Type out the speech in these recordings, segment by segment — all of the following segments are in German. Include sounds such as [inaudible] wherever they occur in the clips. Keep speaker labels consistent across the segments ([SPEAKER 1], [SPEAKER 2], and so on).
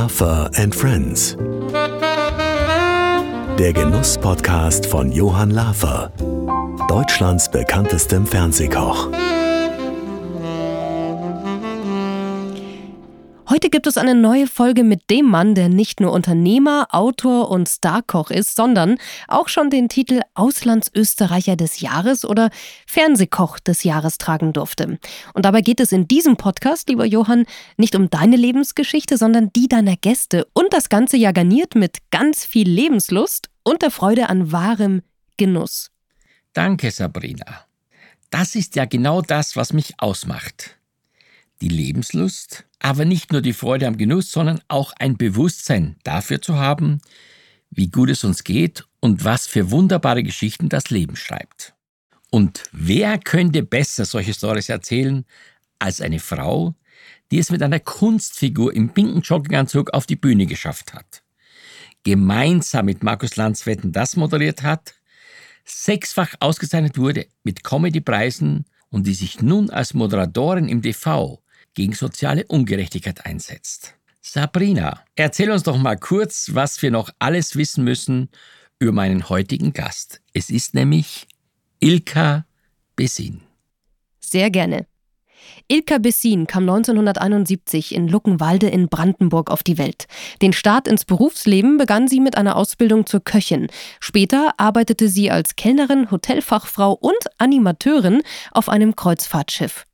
[SPEAKER 1] Lafer and Friends. Der Genuss-Podcast von Johann Lafer, Deutschlands bekanntestem Fernsehkoch.
[SPEAKER 2] Heute gibt es eine neue Folge mit dem Mann, der nicht nur Unternehmer, Autor und Starkoch ist, sondern auch schon den Titel Auslandsösterreicher des Jahres oder Fernsehkoch des Jahres tragen durfte. Und dabei geht es in diesem Podcast, lieber Johann, nicht um deine Lebensgeschichte, sondern die deiner Gäste und das Ganze ja garniert mit ganz viel Lebenslust und der Freude an wahrem Genuss.
[SPEAKER 3] Danke, Sabrina. Das ist ja genau das, was mich ausmacht. Die Lebenslust aber nicht nur die Freude am Genuss, sondern auch ein Bewusstsein dafür zu haben, wie gut es uns geht und was für wunderbare Geschichten das Leben schreibt. Und wer könnte besser solche Stories erzählen als eine Frau, die es mit einer Kunstfigur im pinken Jogginganzug auf die Bühne geschafft hat, gemeinsam mit Markus Landswetten das moderiert hat, sechsfach ausgezeichnet wurde mit Comedypreisen und die sich nun als Moderatorin im TV gegen soziale Ungerechtigkeit einsetzt. Sabrina, erzähl uns doch mal kurz, was wir noch alles wissen müssen über meinen heutigen Gast. Es ist nämlich Ilka Bessin.
[SPEAKER 2] Sehr gerne. Ilka Bessin kam 1971 in Luckenwalde in Brandenburg auf die Welt. Den Start ins Berufsleben begann sie mit einer Ausbildung zur Köchin. Später arbeitete sie als Kellnerin, Hotelfachfrau und Animateurin auf einem Kreuzfahrtschiff.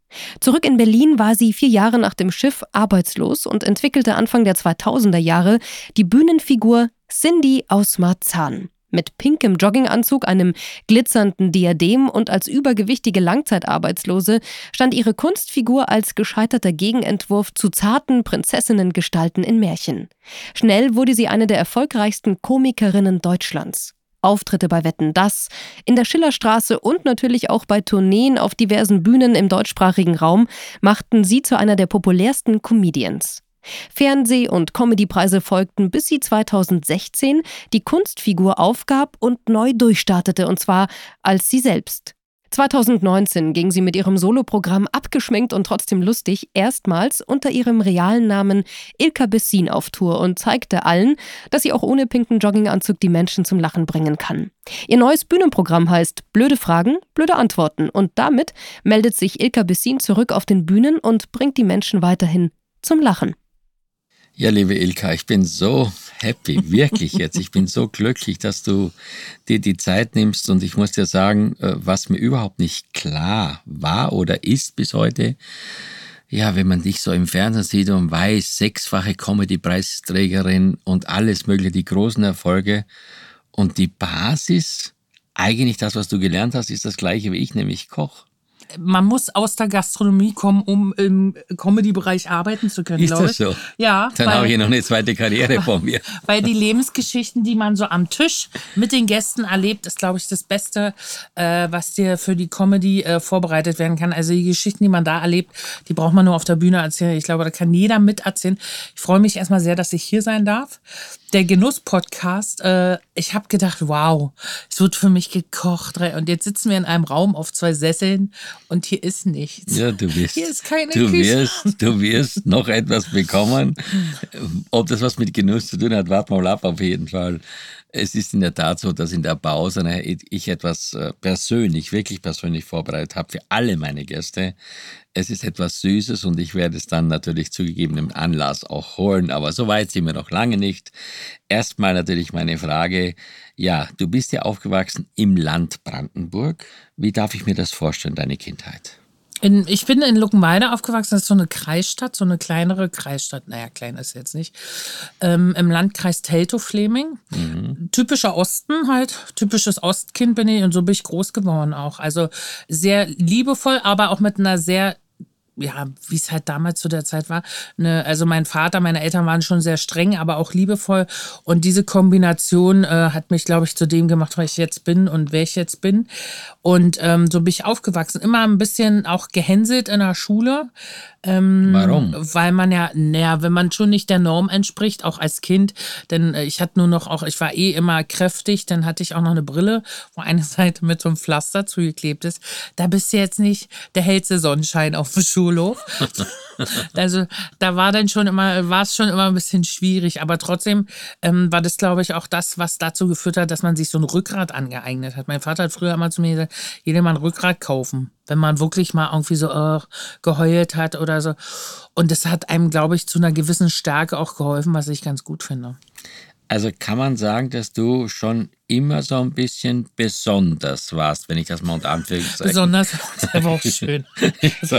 [SPEAKER 2] Zurück in Berlin war sie vier Jahre nach dem Schiff arbeitslos und entwickelte Anfang der 2000er Jahre die Bühnenfigur Cindy aus Marzahn. Mit pinkem Jogginganzug, einem glitzernden Diadem und als übergewichtige Langzeitarbeitslose stand ihre Kunstfigur als gescheiterter Gegenentwurf zu zarten Prinzessinnengestalten in Märchen. Schnell wurde sie eine der erfolgreichsten Komikerinnen Deutschlands. Auftritte bei Wetten Das, in der Schillerstraße und natürlich auch bei Tourneen auf diversen Bühnen im deutschsprachigen Raum machten sie zu einer der populärsten Comedians. Fernseh- und Comedypreise folgten, bis sie 2016 die Kunstfigur aufgab und neu durchstartete, und zwar als sie selbst. 2019 ging sie mit ihrem Soloprogramm Abgeschminkt und trotzdem lustig erstmals unter ihrem realen Namen Ilka Bessin auf Tour und zeigte allen, dass sie auch ohne pinken Jogginganzug die Menschen zum Lachen bringen kann. Ihr neues Bühnenprogramm heißt Blöde Fragen, blöde Antworten und damit meldet sich Ilka Bessin zurück auf den Bühnen und bringt die Menschen weiterhin zum Lachen.
[SPEAKER 3] Ja, liebe Ilka, ich bin so happy, wirklich jetzt. Ich bin so glücklich, dass du dir die Zeit nimmst. Und ich muss dir sagen, äh, was mir überhaupt nicht klar war oder ist bis heute, ja, wenn man dich so im Fernsehen sieht und weiß, sechsfache Comedy-Preisträgerin und alles mögliche, die großen Erfolge. Und die Basis, eigentlich das, was du gelernt hast, ist das gleiche wie ich, nämlich Koch
[SPEAKER 4] man muss aus der Gastronomie kommen, um im Comedy-Bereich arbeiten zu können.
[SPEAKER 3] Ist das so?
[SPEAKER 4] Ja.
[SPEAKER 3] Dann habe ich noch eine zweite Karriere vor mir. [laughs]
[SPEAKER 4] Weil die Lebensgeschichten, die man so am Tisch mit den Gästen erlebt, ist, glaube ich, das Beste, äh, was dir für die Comedy äh, vorbereitet werden kann. Also die Geschichten, die man da erlebt, die braucht man nur auf der Bühne erzählen. Ich glaube, da kann jeder miterzählen. Ich freue mich erstmal sehr, dass ich hier sein darf der Genuss-Podcast, äh, ich habe gedacht, wow, es wird für mich gekocht. Und jetzt sitzen wir in einem Raum auf zwei Sesseln und hier ist nichts.
[SPEAKER 3] Ja, du wirst,
[SPEAKER 4] hier ist keine
[SPEAKER 3] du
[SPEAKER 4] Küche.
[SPEAKER 3] wirst, du wirst noch etwas bekommen. Ob das was mit Genuss zu tun hat, warten wir mal ab auf jeden Fall. Es ist in der Tat so, dass in der Pause ich etwas äh, persönlich, wirklich persönlich vorbereitet habe für alle meine Gäste. Es ist etwas Süßes und ich werde es dann natürlich zu gegebenem Anlass auch holen, aber so weit sind wir noch lange nicht. Erstmal natürlich meine Frage, ja, du bist ja aufgewachsen im Land Brandenburg. Wie darf ich mir das vorstellen, deine Kindheit?
[SPEAKER 4] In, ich bin in Luckenwalde aufgewachsen, das ist so eine Kreisstadt, so eine kleinere Kreisstadt. Naja, klein ist jetzt nicht. Ähm, Im Landkreis Teltow-Fleming. Mhm. Typischer Osten halt, typisches Ostkind bin ich und so bin ich groß geworden auch. Also sehr liebevoll, aber auch mit einer sehr ja, wie es halt damals zu der Zeit war. Ne, also mein Vater, meine Eltern waren schon sehr streng, aber auch liebevoll. Und diese Kombination äh, hat mich, glaube ich, zu dem gemacht, wer ich jetzt bin und wer ich jetzt bin. Und ähm, so bin ich aufgewachsen. Immer ein bisschen auch gehänselt in der Schule.
[SPEAKER 3] Ähm, Warum?
[SPEAKER 4] Weil man ja, naja, wenn man schon nicht der Norm entspricht, auch als Kind, denn äh, ich hatte nur noch auch, ich war eh immer kräftig, dann hatte ich auch noch eine Brille, wo eine [laughs] Seite mit so einem Pflaster zugeklebt ist. Da bist du jetzt nicht der hellste Sonnenschein auf dem Schulhof. [laughs] Also da war dann schon immer, war es schon immer ein bisschen schwierig, aber trotzdem ähm, war das, glaube ich, auch das, was dazu geführt hat, dass man sich so ein Rückgrat angeeignet hat. Mein Vater hat früher immer zu mir gesagt, jeder mal ein Rückgrat kaufen, wenn man wirklich mal irgendwie so oh, geheult hat oder so. Und das hat einem, glaube ich, zu einer gewissen Stärke auch geholfen, was ich ganz gut finde.
[SPEAKER 3] Also kann man sagen, dass du schon immer so ein bisschen besonders warst, wenn ich das mal unter Anführungszeichen...
[SPEAKER 4] Besonders, [laughs] das war auch schön.
[SPEAKER 3] so,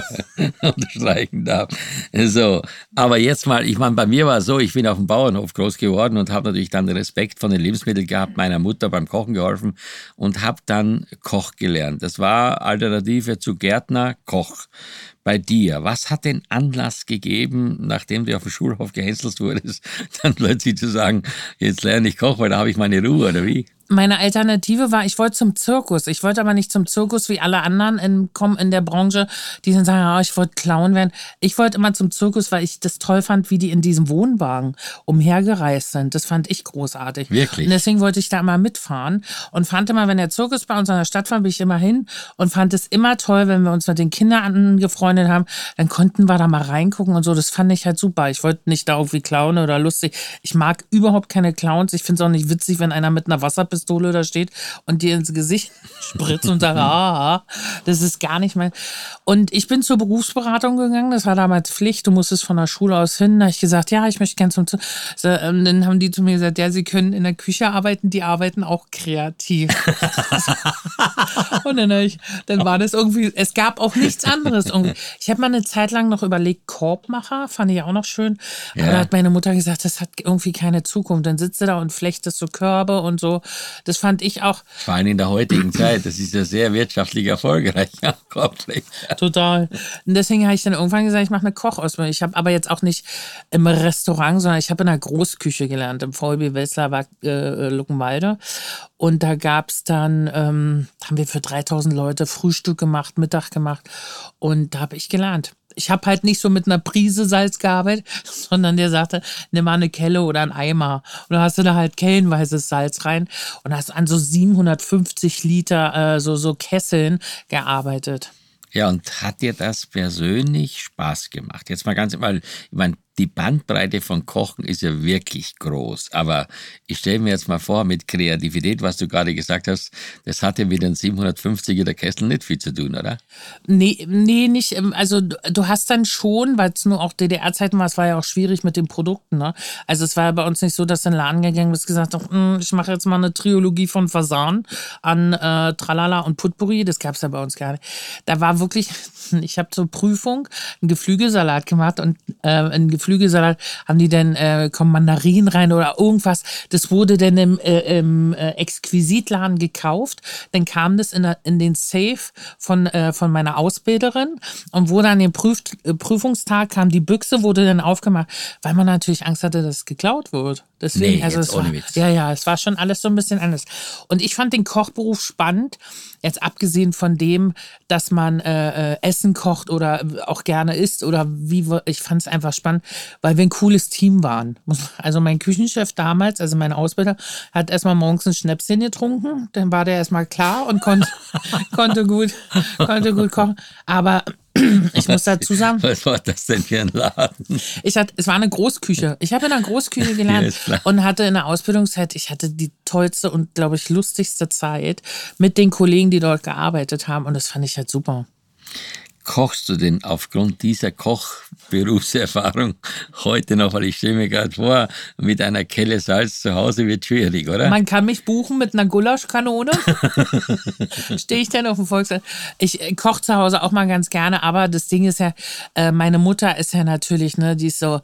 [SPEAKER 3] unterstreichen darf. So, aber jetzt mal, ich meine, bei mir war es so, ich bin auf dem Bauernhof groß geworden und habe natürlich dann Respekt von den Lebensmitteln gehabt, meiner Mutter beim Kochen geholfen und habe dann Koch gelernt. Das war Alternative zu Gärtner, Koch bei dir? Was hat den Anlass gegeben, nachdem du auf dem Schulhof gehänselt wurdest, [laughs] dann plötzlich zu sagen, jetzt lerne ich Koch, weil da habe ich meine Ruhe, oder wie?
[SPEAKER 4] Meine Alternative war, ich wollte zum Zirkus. Ich wollte aber nicht zum Zirkus wie alle anderen in, in der Branche, die dann sagen, oh, ich wollte Clown werden. Ich wollte immer zum Zirkus, weil ich das toll fand, wie die in diesem Wohnwagen umhergereist sind. Das fand ich großartig.
[SPEAKER 3] Wirklich?
[SPEAKER 4] Und deswegen wollte ich da immer mitfahren und fand immer, wenn der Zirkus bei uns in der Stadt war, bin ich immer hin und fand es immer toll, wenn wir uns mit den Kindern angefreundet haben, dann konnten wir da mal reingucken und so. Das fand ich halt super. Ich wollte nicht da irgendwie Clown oder lustig. Ich mag überhaupt keine Clowns. Ich finde es auch nicht witzig, wenn einer mit einer Wasserpistole Pistole da steht und dir ins Gesicht spritzt und sagt, [laughs] ah, das ist gar nicht mein. Und ich bin zur Berufsberatung gegangen, das war damals Pflicht, du musstest von der Schule aus hin. Da habe ich gesagt, ja, ich möchte gerne zum. So, ähm, dann haben die zu mir gesagt, ja, sie können in der Küche arbeiten, die arbeiten auch kreativ. [laughs] und dann, ich, dann war das irgendwie, es gab auch nichts anderes. Irgendwie. Ich habe mal eine Zeit lang noch überlegt, Korbmacher, fand ich auch noch schön. Aber ja. da hat meine Mutter gesagt, das hat irgendwie keine Zukunft. Dann sitzt du da und flechtest so Körbe und so. Das fand ich auch.
[SPEAKER 3] Vor allem in der heutigen Zeit, das ist ja sehr wirtschaftlich erfolgreich. [laughs]
[SPEAKER 4] Total. Und deswegen habe ich dann irgendwann gesagt, ich mache eine Kochausbildung. Ich habe aber jetzt auch nicht im Restaurant, sondern ich habe in der Großküche gelernt, im VB Welsler äh, Luckenwalde. Und da gab es dann, ähm, haben wir für 3000 Leute Frühstück gemacht, Mittag gemacht. Und da habe ich gelernt ich habe halt nicht so mit einer Prise Salz gearbeitet, [laughs] sondern der sagte, nimm mal eine Kelle oder ein Eimer. Und dann hast du da halt kellenweises Salz rein und hast an so 750 Liter äh, so, so Kesseln gearbeitet.
[SPEAKER 3] Ja, und hat dir das persönlich Spaß gemacht? Jetzt mal ganz, weil, ich meine, die Bandbreite von Kochen ist ja wirklich groß. Aber ich stelle mir jetzt mal vor, mit Kreativität, was du gerade gesagt hast, das hatte mit den 750er der Kessel nicht viel zu tun, oder?
[SPEAKER 4] Nee, nee, nicht. Ähm, also du hast dann schon, weil es nur auch DDR-Zeiten war, es war ja auch schwierig mit den Produkten. Ne? Also es war ja bei uns nicht so, dass du in den Laden gegangen bist gesagt hast, hm, ich mache jetzt mal eine Trilogie von Fasan an äh, Tralala und Putpuri. Das gab es ja bei uns gar nicht. Da war wirklich, [laughs] ich habe zur Prüfung einen Geflügelsalat gemacht und äh, einen Geflügelsalat Geflügelsalat, haben die denn, äh, kommen Mandarinen rein oder irgendwas. Das wurde dann im, äh, im äh, Exquisitladen gekauft. Dann kam das in, der, in den Safe von, äh, von meiner Ausbilderin und wurde an dem Prüf, äh, Prüfungstag kam die Büchse, wurde dann aufgemacht, weil man natürlich Angst hatte, dass es geklaut wird. Deswegen,
[SPEAKER 3] nee,
[SPEAKER 4] also es war, ja, ja, es war schon alles so ein bisschen anders. Und ich fand den Kochberuf spannend, jetzt abgesehen von dem, dass man äh, äh Essen kocht oder auch gerne isst oder wie, ich fand es einfach spannend, weil wir ein cooles Team waren. Also mein Küchenchef damals, also mein Ausbilder, hat erstmal morgens ein Schnäpschen getrunken, dann war der erstmal klar und konnte, [laughs] konnte, gut, konnte gut kochen. Aber ich muss dazu sagen.
[SPEAKER 3] Was war das denn für ein Laden?
[SPEAKER 4] Ich hatte, es war eine Großküche. Ich habe in einer Großküche gelernt ja, und hatte in der Ausbildungszeit, ich hatte die tollste und, glaube ich, lustigste Zeit mit den Kollegen, die dort gearbeitet haben. Und das fand ich halt super
[SPEAKER 3] kochst du denn aufgrund dieser Kochberufserfahrung [laughs] heute noch? Weil ich stelle mir gerade vor, mit einer Kelle Salz zu Hause wird schwierig, oder?
[SPEAKER 4] Man kann mich buchen mit einer Gulaschkanone. [laughs] Stehe ich dann auf dem Volksfest. Ich äh, koche zu Hause auch mal ganz gerne, aber das Ding ist ja, äh, meine Mutter ist ja natürlich, ne, die ist so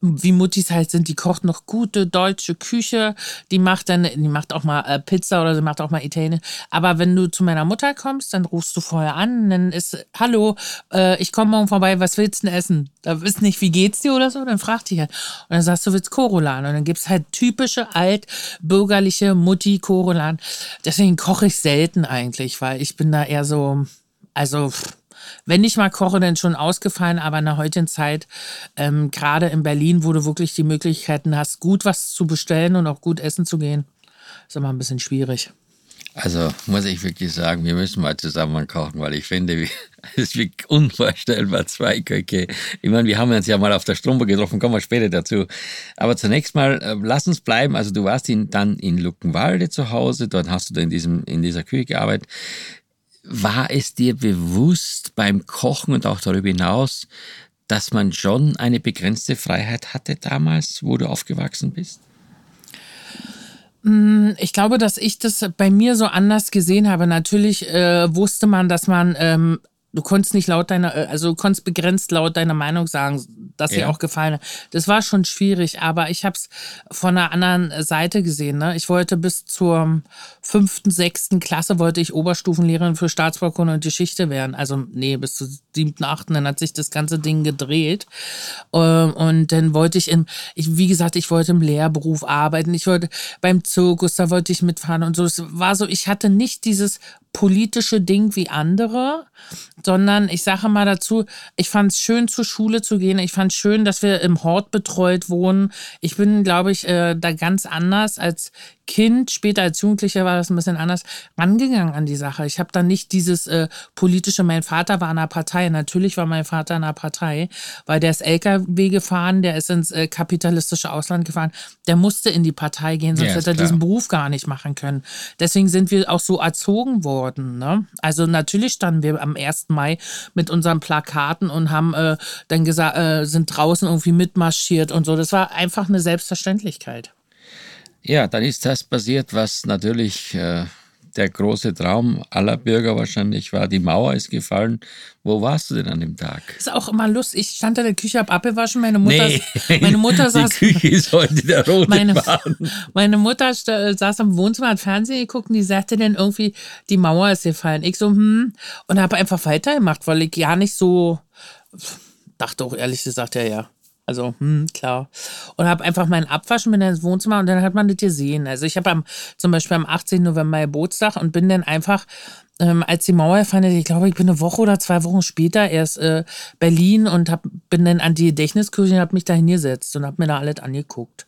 [SPEAKER 4] wie Muttis halt sind, die kocht noch gute deutsche Küche, die macht dann, die macht auch mal äh, Pizza oder sie macht auch mal Italien. Aber wenn du zu meiner Mutter kommst, dann rufst du vorher an, dann ist, hallo, äh, ich komme morgen vorbei, was willst du denn essen? Da wisst nicht, wie geht's dir oder so, dann fragt die halt. Und dann sagst du, willst Korolan. Und dann gibt's halt typische altbürgerliche Mutti Korolan. Deswegen koche ich selten eigentlich, weil ich bin da eher so, also, pff, wenn ich mal koche, dann schon ausgefallen, aber in der heutigen Zeit, ähm, gerade in Berlin, wo du wirklich die Möglichkeiten hast, gut was zu bestellen und auch gut essen zu gehen, ist immer ein bisschen schwierig.
[SPEAKER 3] Also muss ich wirklich sagen, wir müssen mal zusammen kochen, weil ich finde, [laughs] es ist unvorstellbar, zwei Köche. Ich meine, wir haben uns ja mal auf der Strombe getroffen, kommen wir später dazu. Aber zunächst mal, äh, lass uns bleiben. Also du warst in, dann in Luckenwalde zu Hause, dort hast du in, diesem, in dieser Küche gearbeitet. War es dir bewusst beim Kochen und auch darüber hinaus, dass man schon eine begrenzte Freiheit hatte damals, wo du aufgewachsen bist?
[SPEAKER 4] Mm, ich glaube, dass ich das bei mir so anders gesehen habe. Natürlich äh, wusste man, dass man ähm, Du konntest nicht laut deiner, äh, also du konntest begrenzt laut deiner Meinung sagen, dass ja. dir auch gefallen hat. Das war schon schwierig, aber ich habe es von einer anderen Seite gesehen. Ne? Ich wollte bis zur fünften, sechsten Klasse wollte ich Oberstufenlehrerin für Staatsbaukunde und Geschichte werden. Also nee, bis zur siebten, achten, dann hat sich das ganze Ding gedreht. Ähm, und dann wollte ich in, ich, wie gesagt, ich wollte im Lehrberuf arbeiten. Ich wollte beim Zirkus, da wollte ich mitfahren und so. Es war so, ich hatte nicht dieses politische Ding wie andere, sondern ich sage mal dazu, ich fand es schön, zur Schule zu gehen. Ich fand es schön, dass wir im Hort betreut wohnen. Ich bin, glaube ich, äh, da ganz anders als Kind, später als Jugendlicher war das ein bisschen anders, rangegangen an die Sache. Ich habe dann nicht dieses äh, politische, mein Vater war in einer Partei. Natürlich war mein Vater in einer Partei, weil der ist LKW gefahren, der ist ins äh, kapitalistische Ausland gefahren. Der musste in die Partei gehen, sonst ja, hätte er klar. diesen Beruf gar nicht machen können. Deswegen sind wir auch so erzogen worden. Ne? Also natürlich standen wir am 1. Mai mit unseren Plakaten und haben äh, dann gesagt, äh, sind draußen irgendwie mitmarschiert und so. Das war einfach eine Selbstverständlichkeit.
[SPEAKER 3] Ja, dann ist das passiert, was natürlich äh, der große Traum aller Bürger wahrscheinlich war. Die Mauer ist gefallen. Wo warst du denn an dem Tag?
[SPEAKER 4] Ist auch immer lustig. Ich stand in der Küche, hab abgewaschen. Meine Mutter, nee, meine Mutter saß.
[SPEAKER 3] Die Küche ist heute der rote
[SPEAKER 4] meine, Bahn. [laughs] Meine Mutter saß am Wohnzimmer, hat Fernsehen geguckt und die sagte dann irgendwie, die Mauer ist gefallen. Ich so, hm. Und habe einfach weitergemacht, weil ich ja nicht so. Dachte auch ehrlich gesagt, ja, ja. Also, hm, klar. Und habe einfach meinen Abwaschen, bin dann ins Wohnzimmer und dann hat man das gesehen. Also ich habe zum Beispiel am 18. November Geburtstag und bin dann einfach, ähm, als die Mauer fand, ich glaube, ich bin eine Woche oder zwei Wochen später erst äh, Berlin und hab, bin dann an die Gedächtniskirche und habe mich da hingesetzt und habe mir da alles angeguckt.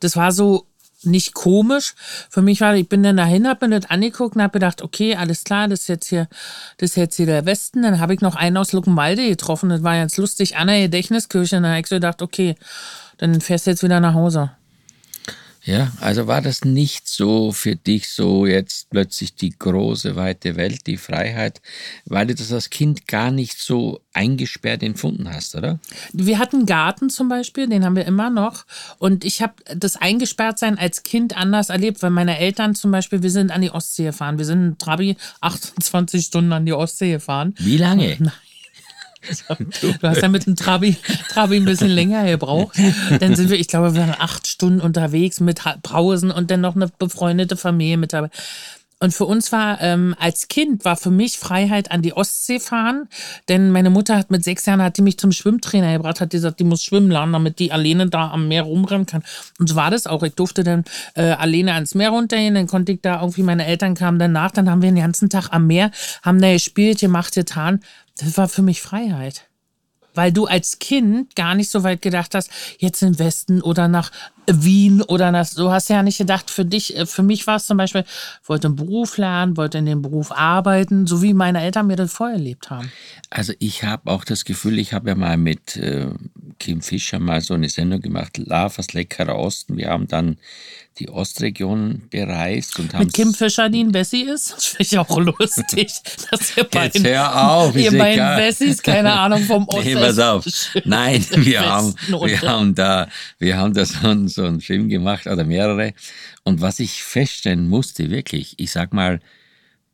[SPEAKER 4] Das war so nicht komisch. Für mich war, ich bin dann dahin, hab mir das angeguckt und hab gedacht, okay, alles klar, das ist jetzt hier, das ist jetzt hier der Westen. Dann habe ich noch einen aus Luckenwalde getroffen, das war ganz lustig, an der Gedächtniskirche. Und dann habe ich so gedacht, okay, dann fährst du jetzt wieder nach Hause.
[SPEAKER 3] Ja, also war das nicht so für dich so jetzt plötzlich die große, weite Welt, die Freiheit, weil du das als Kind gar nicht so eingesperrt empfunden hast, oder?
[SPEAKER 4] Wir hatten Garten zum Beispiel, den haben wir immer noch. Und ich habe das Eingesperrtsein als Kind anders erlebt, weil meine Eltern zum Beispiel, wir sind an die Ostsee gefahren. Wir sind in Trabi [laughs] 28 Stunden an die Ostsee gefahren.
[SPEAKER 3] Wie lange?
[SPEAKER 4] Nein. Du hast ja mit dem Trabi, Trabi ein bisschen länger gebraucht. Dann sind wir, ich glaube, wir waren acht Stunden unterwegs mit Pausen und dann noch eine befreundete Familie mit dabei. Und für uns war ähm, als Kind war für mich Freiheit an die Ostsee fahren, denn meine Mutter hat mit sechs Jahren hat die mich zum Schwimmtrainer gebracht, hat gesagt, die muss schwimmen lernen, damit die alleine da am Meer rumrennen kann. Und so war das auch. Ich durfte dann äh, alleine ans Meer runtergehen, dann konnte ich da irgendwie meine Eltern kamen danach, dann haben wir den ganzen Tag am Meer, haben da gespielt, gemacht, getan. Das war für mich Freiheit. Weil du als Kind gar nicht so weit gedacht hast, jetzt im Westen oder nach Wien oder nach, du hast ja nicht gedacht, für dich, äh, für mich war es zum Beispiel, wollte einen Beruf lernen, wollte in dem Beruf arbeiten, so wie meine Eltern mir das vorher erlebt haben.
[SPEAKER 3] Also ich habe auch das Gefühl, ich habe ja mal mit äh, Kim Fischer mal so eine Sendung gemacht, Lavas leckerer Osten. Wir haben dann die Ostregion bereist und haben.
[SPEAKER 4] Mit Kim Fischer, die ein Bessie ist? Das finde ich auch [laughs] lustig.
[SPEAKER 3] Dass ihr beiden, Jetzt hör auf,
[SPEAKER 4] ihr beiden Bessies, keine Ahnung vom [laughs] Osten.
[SPEAKER 3] Nee, pass auf. Nein, [laughs] wir haben, wir haben da, wir haben da so, so einen Film gemacht oder mehrere. Und was ich feststellen musste, wirklich, ich sag mal,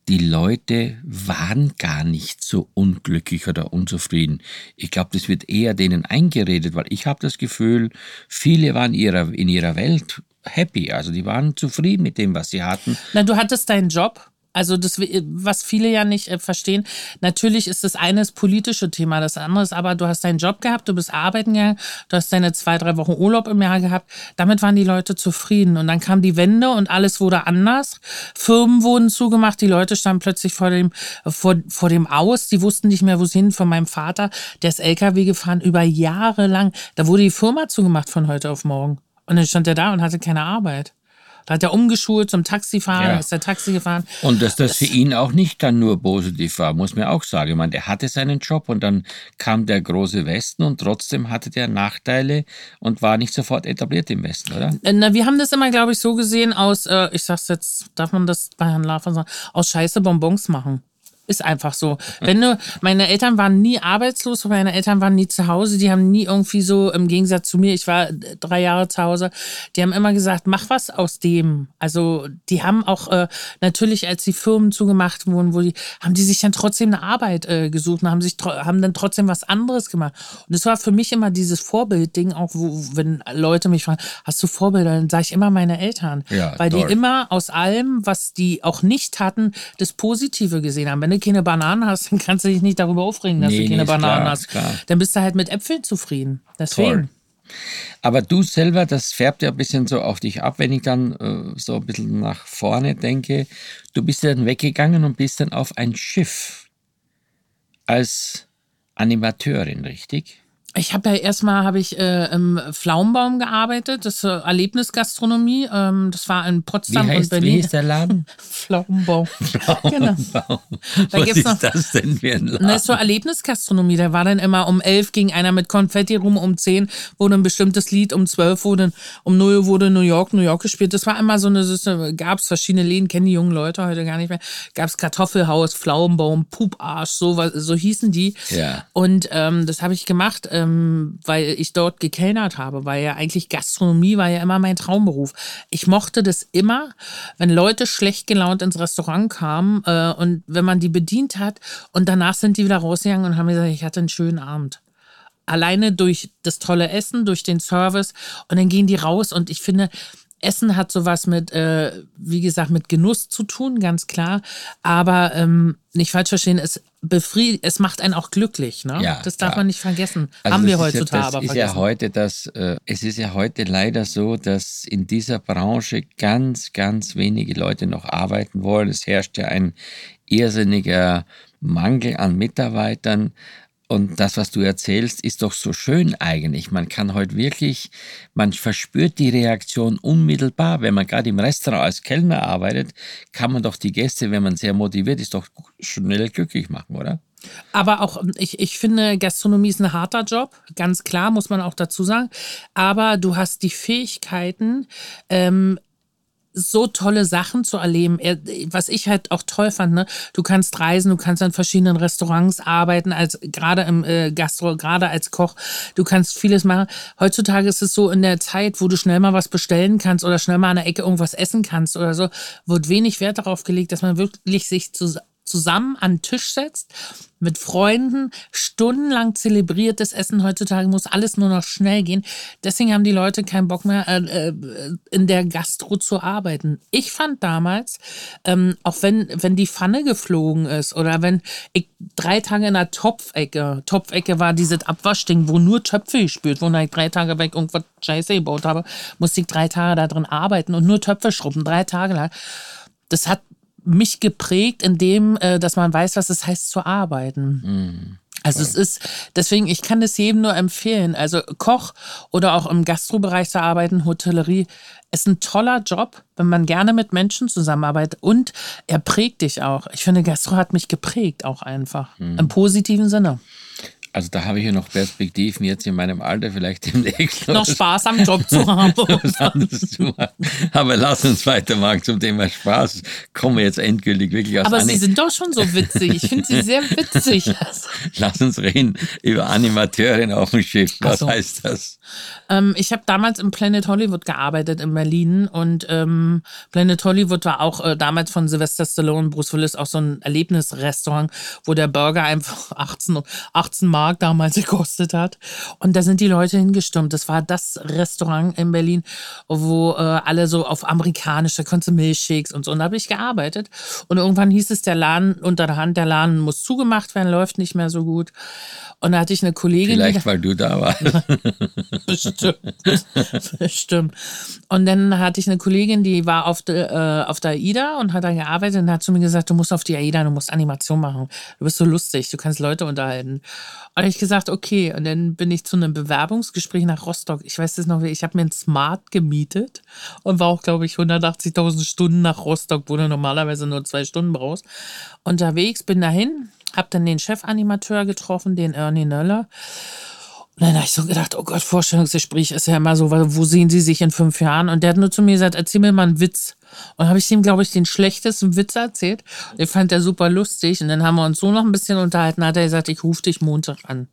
[SPEAKER 3] die Leute waren gar nicht so unglücklich oder unzufrieden. Ich glaube, das wird eher denen eingeredet, weil ich habe das Gefühl, viele waren ihrer, in ihrer Welt happy, also die waren zufrieden mit dem, was sie hatten.
[SPEAKER 4] Na, du hattest deinen Job, also das, was viele ja nicht äh, verstehen, natürlich ist das eine das politische Thema, das andere ist aber, du hast deinen Job gehabt, du bist arbeiten gegangen, du hast deine zwei, drei Wochen Urlaub im Jahr gehabt. Damit waren die Leute zufrieden. Und dann kam die Wende und alles wurde anders. Firmen wurden zugemacht, die Leute standen plötzlich vor dem, vor, vor dem Aus, die wussten nicht mehr, wo sie hin. Von meinem Vater, der ist LKW gefahren über Jahre lang. Da wurde die Firma zugemacht von heute auf morgen. Und dann stand er da und hatte keine Arbeit. Da hat er umgeschult zum Taxifahrer,
[SPEAKER 3] Ja.
[SPEAKER 4] ist er Taxi gefahren.
[SPEAKER 3] Und dass das für ihn auch nicht dann nur positiv war, muss man auch sagen. Ich meine, der hatte seinen Job und dann kam der große Westen und trotzdem hatte der Nachteile und war nicht sofort etabliert im Westen, oder?
[SPEAKER 4] Na, wir haben das immer, glaube ich, so gesehen aus, äh, ich sag's jetzt, darf man das bei Herrn Lafer sagen, aus Scheiße Bonbons machen. Ist einfach so. Wenn du, meine Eltern waren nie arbeitslos, meine Eltern waren nie zu Hause, die haben nie irgendwie so, im Gegensatz zu mir, ich war drei Jahre zu Hause, die haben immer gesagt, mach was aus dem. Also, die haben auch, äh, natürlich, als die Firmen zugemacht wurden, wo die, haben die sich dann trotzdem eine Arbeit äh, gesucht und haben sich, haben dann trotzdem was anderes gemacht. Und das war für mich immer dieses Vorbildding, auch wo, wenn Leute mich fragen, hast du Vorbilder? Dann sage ich immer meine Eltern.
[SPEAKER 3] Ja,
[SPEAKER 4] weil
[SPEAKER 3] toll.
[SPEAKER 4] die immer aus allem, was die auch nicht hatten, das Positive gesehen haben. Wenn du keine Bananen hast, dann kannst du dich nicht darüber aufregen, dass
[SPEAKER 3] Nee,
[SPEAKER 4] du
[SPEAKER 3] nee,
[SPEAKER 4] keine
[SPEAKER 3] ist
[SPEAKER 4] Bananen
[SPEAKER 3] klar,
[SPEAKER 4] hast.
[SPEAKER 3] klar.
[SPEAKER 4] Dann bist du halt mit Äpfeln zufrieden. Deswegen.
[SPEAKER 3] Toll. Aber du selber, das färbt ja ein bisschen so auf dich ab, wenn ich dann äh, so ein bisschen nach vorne denke. Du bist ja dann weggegangen und bist dann auf ein Schiff als Animateurin, richtig?
[SPEAKER 4] Ich habe ja erstmal habe ich äh, im Pflaumenbaum gearbeitet, das ist äh, Erlebnisgastronomie. Ähm, das war in
[SPEAKER 3] Wie
[SPEAKER 4] Potsdam und
[SPEAKER 3] heißt, wie
[SPEAKER 4] Berlin.
[SPEAKER 3] heißt der Laden? [laughs]
[SPEAKER 4] Pflaumenbaum. genau. Da
[SPEAKER 3] Was ist
[SPEAKER 4] noch-
[SPEAKER 3] das denn für ein Laden?
[SPEAKER 4] Das ist so Erlebnisgastronomie. Da war dann immer um elf ging einer mit Konfetti rum, um zehn wurde ein bestimmtes Lied, um zwölf wurde, um null wurde New York, New York gespielt. Das war immer so eine, gab es verschiedene Läden, kennen die jungen Leute heute gar nicht mehr. Gab es Kartoffelhaus, Pflaumenbaum, Puparsch, so, so hießen die.
[SPEAKER 3] Ja.
[SPEAKER 4] Und ähm, das habe ich gemacht, ähm, weil ich dort gekellnert habe, weil ja eigentlich Gastronomie war ja immer mein Traumberuf. Ich mochte das immer, wenn Leute schlecht gelaunt ins Restaurant kamen äh, und wenn man die bedient hat und danach sind die wieder rausgegangen und haben gesagt, ich hatte einen schönen Abend. Alleine durch das tolle Essen, durch den Service und dann gehen die raus und ich finde, Essen hat sowas mit, äh, wie gesagt, mit Genuss zu tun, ganz klar. Aber ähm, nicht falsch verstehen, es befriedigt, es macht einen auch glücklich. Ne?
[SPEAKER 3] Ja,
[SPEAKER 4] das darf
[SPEAKER 3] klar.
[SPEAKER 4] man nicht vergessen.
[SPEAKER 3] Also
[SPEAKER 4] Haben wir
[SPEAKER 3] ja-
[SPEAKER 4] heutzutage
[SPEAKER 3] das
[SPEAKER 4] aber
[SPEAKER 3] ist
[SPEAKER 4] vergessen.
[SPEAKER 3] ja heute das, äh, es ist ja heute leider so, dass in dieser Branche ganz, ganz wenige Leute noch arbeiten wollen. Es herrscht ja ein irrsinniger Mangel an Mitarbeitern. Und das, was du erzählst, ist doch so schön eigentlich. Man kann heute wirklich, man verspürt die Reaktion unmittelbar. Wenn man gerade im Restaurant als Kellner arbeitet, kann man doch die Gäste, wenn man sehr motiviert ist, doch schnell glücklich machen, oder?
[SPEAKER 4] Aber auch, ich, ich finde, Gastronomie ist ein harter Job, ganz klar, muss man auch dazu sagen. Aber du hast die Fähigkeiten, ähm, so tolle Sachen zu erleben. Er- Was ich halt auch toll fand, ne? Du kannst reisen, du kannst an verschiedenen Restaurants arbeiten, als gerade im äh, Gastro, gerade als Koch. Du kannst vieles machen. Heutzutage ist es so in der Zeit, wo du schnell mal was bestellen kannst oder schnell mal an der Ecke irgendwas essen kannst oder so, wird wenig Wert darauf gelegt, dass man wirklich sich zus zusammen an den Tisch setzt, mit Freunden, stundenlang zelebriertes Essen. Heutzutage muss alles nur noch schnell gehen. Deswegen haben die Leute keinen Bock mehr, äh, äh, in der Gastro zu arbeiten. Ich fand damals, ähm, auch wenn, wenn die Pfanne geflogen ist oder wenn ich drei Tage in der Topfecke, Topfecke war dieses Abwaschding, wo nur Töpfe gespült wurden, ich drei Tage weg irgendwas Scheiße gebaut habe, musste ich drei Tage da drin arbeiten und nur Töpfe schrubben, drei Tage lang. Das hat mich geprägt, in dem, äh, dass man weiß, was es heißt zu arbeiten. Also es ist, deswegen, ich kann das jedem nur empfehlen. Also Koch oder auch im Gastrobereich zu arbeiten, Hotellerie, ist ein toller Job, wenn man gerne mit Menschen zusammenarbeitet und er prägt dich auch. Ich finde, Gastro hat mich geprägt auch einfach. Im positiven Sinne.
[SPEAKER 3] Also da habe ich ja noch Perspektiven jetzt in meinem Alter vielleicht demnächst.
[SPEAKER 4] Noch Spaß am Job zu [laughs] haben.
[SPEAKER 3] zu. Aber lass uns weitermachen zum Thema Spaß. Kommen wir jetzt endgültig wirklich aus
[SPEAKER 4] Aber
[SPEAKER 3] Ani-
[SPEAKER 4] sie sind doch schon so witzig. Ich finde sie sehr witzig. [laughs]
[SPEAKER 3] Lass uns reden über Animateurin auf dem Schiff. Was
[SPEAKER 4] so.
[SPEAKER 3] heißt das?
[SPEAKER 4] Ähm, ich habe damals im Planet Hollywood gearbeitet in Berlin und ähm, Planet Hollywood war auch äh, damals von Sylvester Stallone und Bruce Willis auch so ein Erlebnisrestaurant, wo der Burger einfach [laughs] 18, 18 Mark damals [laughs] gekostet hat. Und da sind die Leute hingestürmt. Das war das Restaurant in Berlin, wo äh, alle so auf amerikanisch, da konntest du Milchshakes und so. Und da habe ich gearbeitet. Und irgendwann hieß es, der Laden unter der Hand, der Laden muss zugemacht werden, läuft nicht mehr so gut. Und da hatte ich eine Kollegin,
[SPEAKER 3] Vielleicht, weil du da warst. [laughs]
[SPEAKER 4] Bestimmt. Bestimmt. Und dann hatte ich eine Kollegin, die war auf, de, äh, auf der AIDA und hat da gearbeitet und hat zu mir gesagt, du musst auf die AIDA, du musst Animation machen. Du bist so lustig, du kannst Leute unterhalten. Und ich gesagt, okay. Und dann bin ich zu einem Bewerbungsgespräch nach Rostock. Ich weiß das noch, ich habe mir ein Smart gemietet und war auch, glaube ich, 180.000 Stunden nach Rostock, wo du normalerweise nur zwei Stunden brauchst. Unterwegs bin dahin, habe dann den Chefanimateur getroffen, den Ernie Nöller. Und dann habe ich so gedacht, oh Gott, Vorstellungsgespräch ist ja immer so, wo sehen Sie sich in fünf Jahren? Und der hat nur zu mir gesagt, erzähl mir mal einen Witz. Und habe ich ihm, glaube ich, den schlechtesten Witz erzählt. Den fand er super lustig. Und dann haben wir uns so noch ein bisschen unterhalten. Hat er gesagt, ich rufe dich Montag an.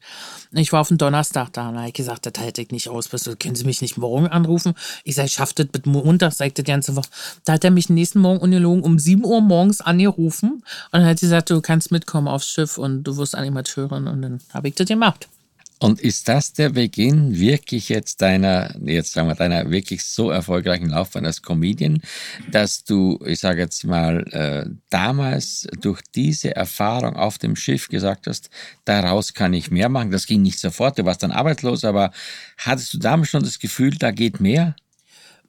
[SPEAKER 4] Ich war auf den Donnerstag da. Und habe ich gesagt, das halte ich nicht aus. Können Sie mich nicht morgen anrufen? Ich sage, ich schaffe das mit Montag, sagt die ganze Woche. Da hat er mich nächsten Morgen ungelogen um 7 Uhr morgens angerufen. Und dann hat er gesagt, du kannst mitkommen aufs Schiff und du wirst Animateurin. Und dann habe ich das gemacht.
[SPEAKER 3] Und ist das der Beginn wirklich jetzt deiner, jetzt sagen wir, deiner wirklich so erfolgreichen Laufbahn als Comedian, dass du, ich sage jetzt mal, äh, damals durch diese Erfahrung auf dem Schiff gesagt hast, daraus kann ich mehr machen? Das ging nicht sofort, du warst dann arbeitslos, aber hattest du damals schon das Gefühl, da geht mehr?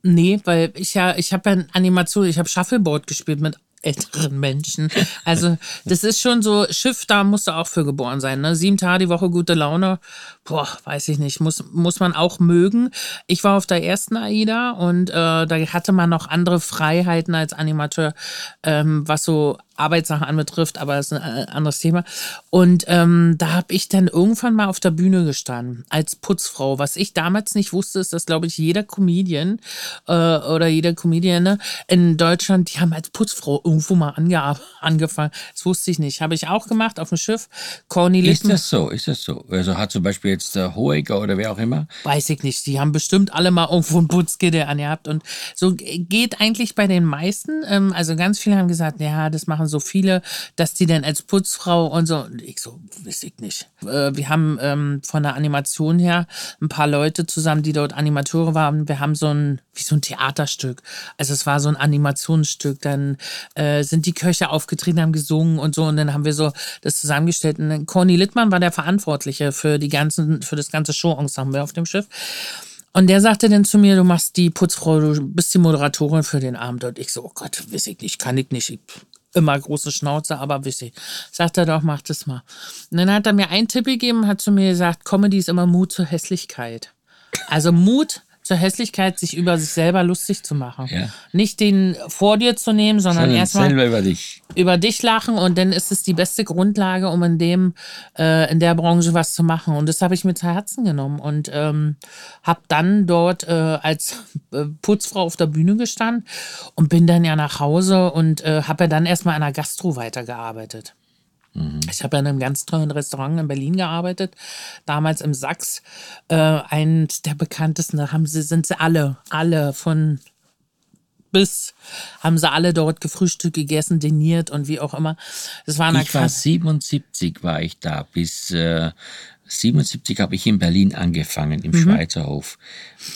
[SPEAKER 4] Nee, weil ich ja, ich habe ja Animation, ich habe Shuffleboard gespielt mit älteren Menschen. Also das ist schon so, Schiff, da musst du auch für geboren sein. Ne? Sieben Tage die Woche gute Laune, boah, weiß ich nicht, muss, muss man auch mögen. Ich war auf der ersten AIDA und äh, da hatte man noch andere Freiheiten als Animateur, ähm, was so Arbeitssachen anbetrifft, aber das ist ein äh, anderes Thema. Und ähm, da habe ich dann irgendwann mal auf der Bühne gestanden als Putzfrau. Was ich damals nicht wusste, ist, dass, glaube ich, jeder Comedian äh, oder jeder Comedian in Deutschland, die haben als Putzfrau irgendwo mal ange angefangen. Das wusste ich nicht. Habe ich auch gemacht auf dem Schiff.
[SPEAKER 3] Corny Ist das so? Ist das so? Also hat zum Beispiel jetzt der Hohecker oder wer auch immer?
[SPEAKER 4] Weiß ich nicht. Die haben bestimmt alle mal irgendwo ein Putzgitter angehabt. Und so geht eigentlich bei den meisten. Ähm, also ganz viele haben gesagt, ja, das machen machen so viele, dass die dann als Putzfrau und so. Und ich so, weiß ich nicht. Äh, wir haben ähm, von der Animation her ein paar Leute zusammen, die dort Animateure waren. Wir haben so ein, wie so ein Theaterstück. Also es war so ein Animationsstück. Dann äh, sind die Köche aufgetreten, haben gesungen und so. Und dann haben wir so das zusammengestellt. Und Corny Littmann war der Verantwortliche für die ganzen, für das ganze Show-Ensemble auf dem Schiff. Und der sagte dann zu mir, du machst die Putzfrau, du bist die Moderatorin für den Abend. Und ich so, oh Gott, weiß ich nicht, kann ich nicht. Ich immer große Schnauze, aber wichtig. Sagt er doch, mach das mal. Und dann hat er mir einen Tipp gegeben, hat zu mir gesagt, Comedy ist immer Mut zur Hässlichkeit. Also Mut zur Hässlichkeit, sich über sich selber lustig zu machen. Ja. Nicht den vor dir zu nehmen, sondern, sondern erstmal
[SPEAKER 3] über dich.
[SPEAKER 4] Über dich lachen und dann ist es die beste Grundlage, um in dem, äh, in der Branche was zu machen. Und das habe ich mir zu Herzen genommen und ähm, habe dann dort äh, als äh, Putzfrau auf der Bühne gestanden und bin dann ja nach Hause und äh, habe ja dann erstmal an der Gastro weitergearbeitet. Mhm. Ich habe in einem ganz tollen Restaurant in Berlin gearbeitet, damals im Sachs. Äh, eins der bekanntesten, da haben sie, sind sie alle, alle von bis haben sie alle dort gefrühstückt, gegessen, diniert und wie auch immer.
[SPEAKER 3] Das war ich war 77 war ich da bis äh, 77 habe ich in Berlin angefangen, im mhm. Schweizer Hof.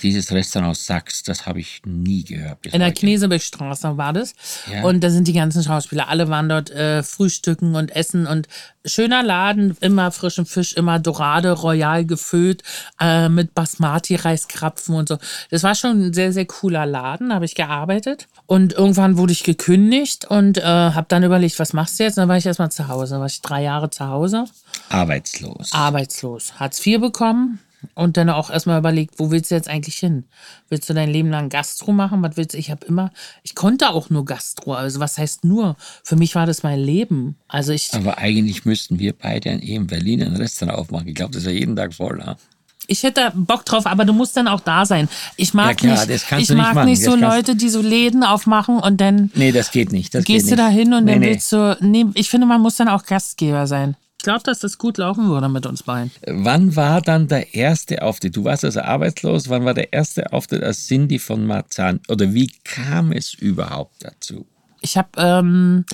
[SPEAKER 3] Dieses Restaurant Sachs, das habe ich nie gehört.
[SPEAKER 4] in der Knesebeckstraße war das. Ja. Und da sind die ganzen Schauspieler. Alle waren dort äh, frühstücken und essen. Und schöner Laden, immer frischen Fisch, immer Dorade, royal gefüllt, äh, mit Basmati-Reiskrapfen und so. Das war schon ein sehr, sehr cooler Laden, habe ich gearbeitet. Und irgendwann wurde ich gekündigt und äh, habe dann überlegt, was machst du jetzt? Und dann war ich erstmal zu Hause. Dann war ich drei Jahre zu Hause.
[SPEAKER 3] Arbeitslos.
[SPEAKER 4] Arbeitslos. Hartz IV bekommen und dann auch erstmal überlegt, wo willst du jetzt eigentlich hin? Willst du dein Leben lang Gastro machen? Was willst du? Ich habe immer, ich konnte auch nur Gastro. Also was heißt nur? Für mich war das mein Leben. Also ich.
[SPEAKER 3] Aber eigentlich müssten wir beide in Berlin ein Restaurant aufmachen. Ich glaube, das ist ja jeden Tag voll. Ja?
[SPEAKER 4] Ich hätte Bock drauf, aber du musst dann auch da sein. Ich mag ja, klar, nicht, ich mag nicht, nicht so Leute, die so Läden aufmachen und dann.
[SPEAKER 3] Nee, das geht nicht. Das
[SPEAKER 4] gehst
[SPEAKER 3] geht
[SPEAKER 4] du da hin und nee, dann willst du. Nee, ich finde, man muss dann auch Gastgeber sein. Ich glaube, dass das gut laufen würde mit uns beiden.
[SPEAKER 3] Wann war dann der erste Auftritt? Du warst also arbeitslos. Wann war der erste Auftritt als Cindy von Marzahn? Oder wie kam es überhaupt dazu?
[SPEAKER 4] Ich habe, ähm,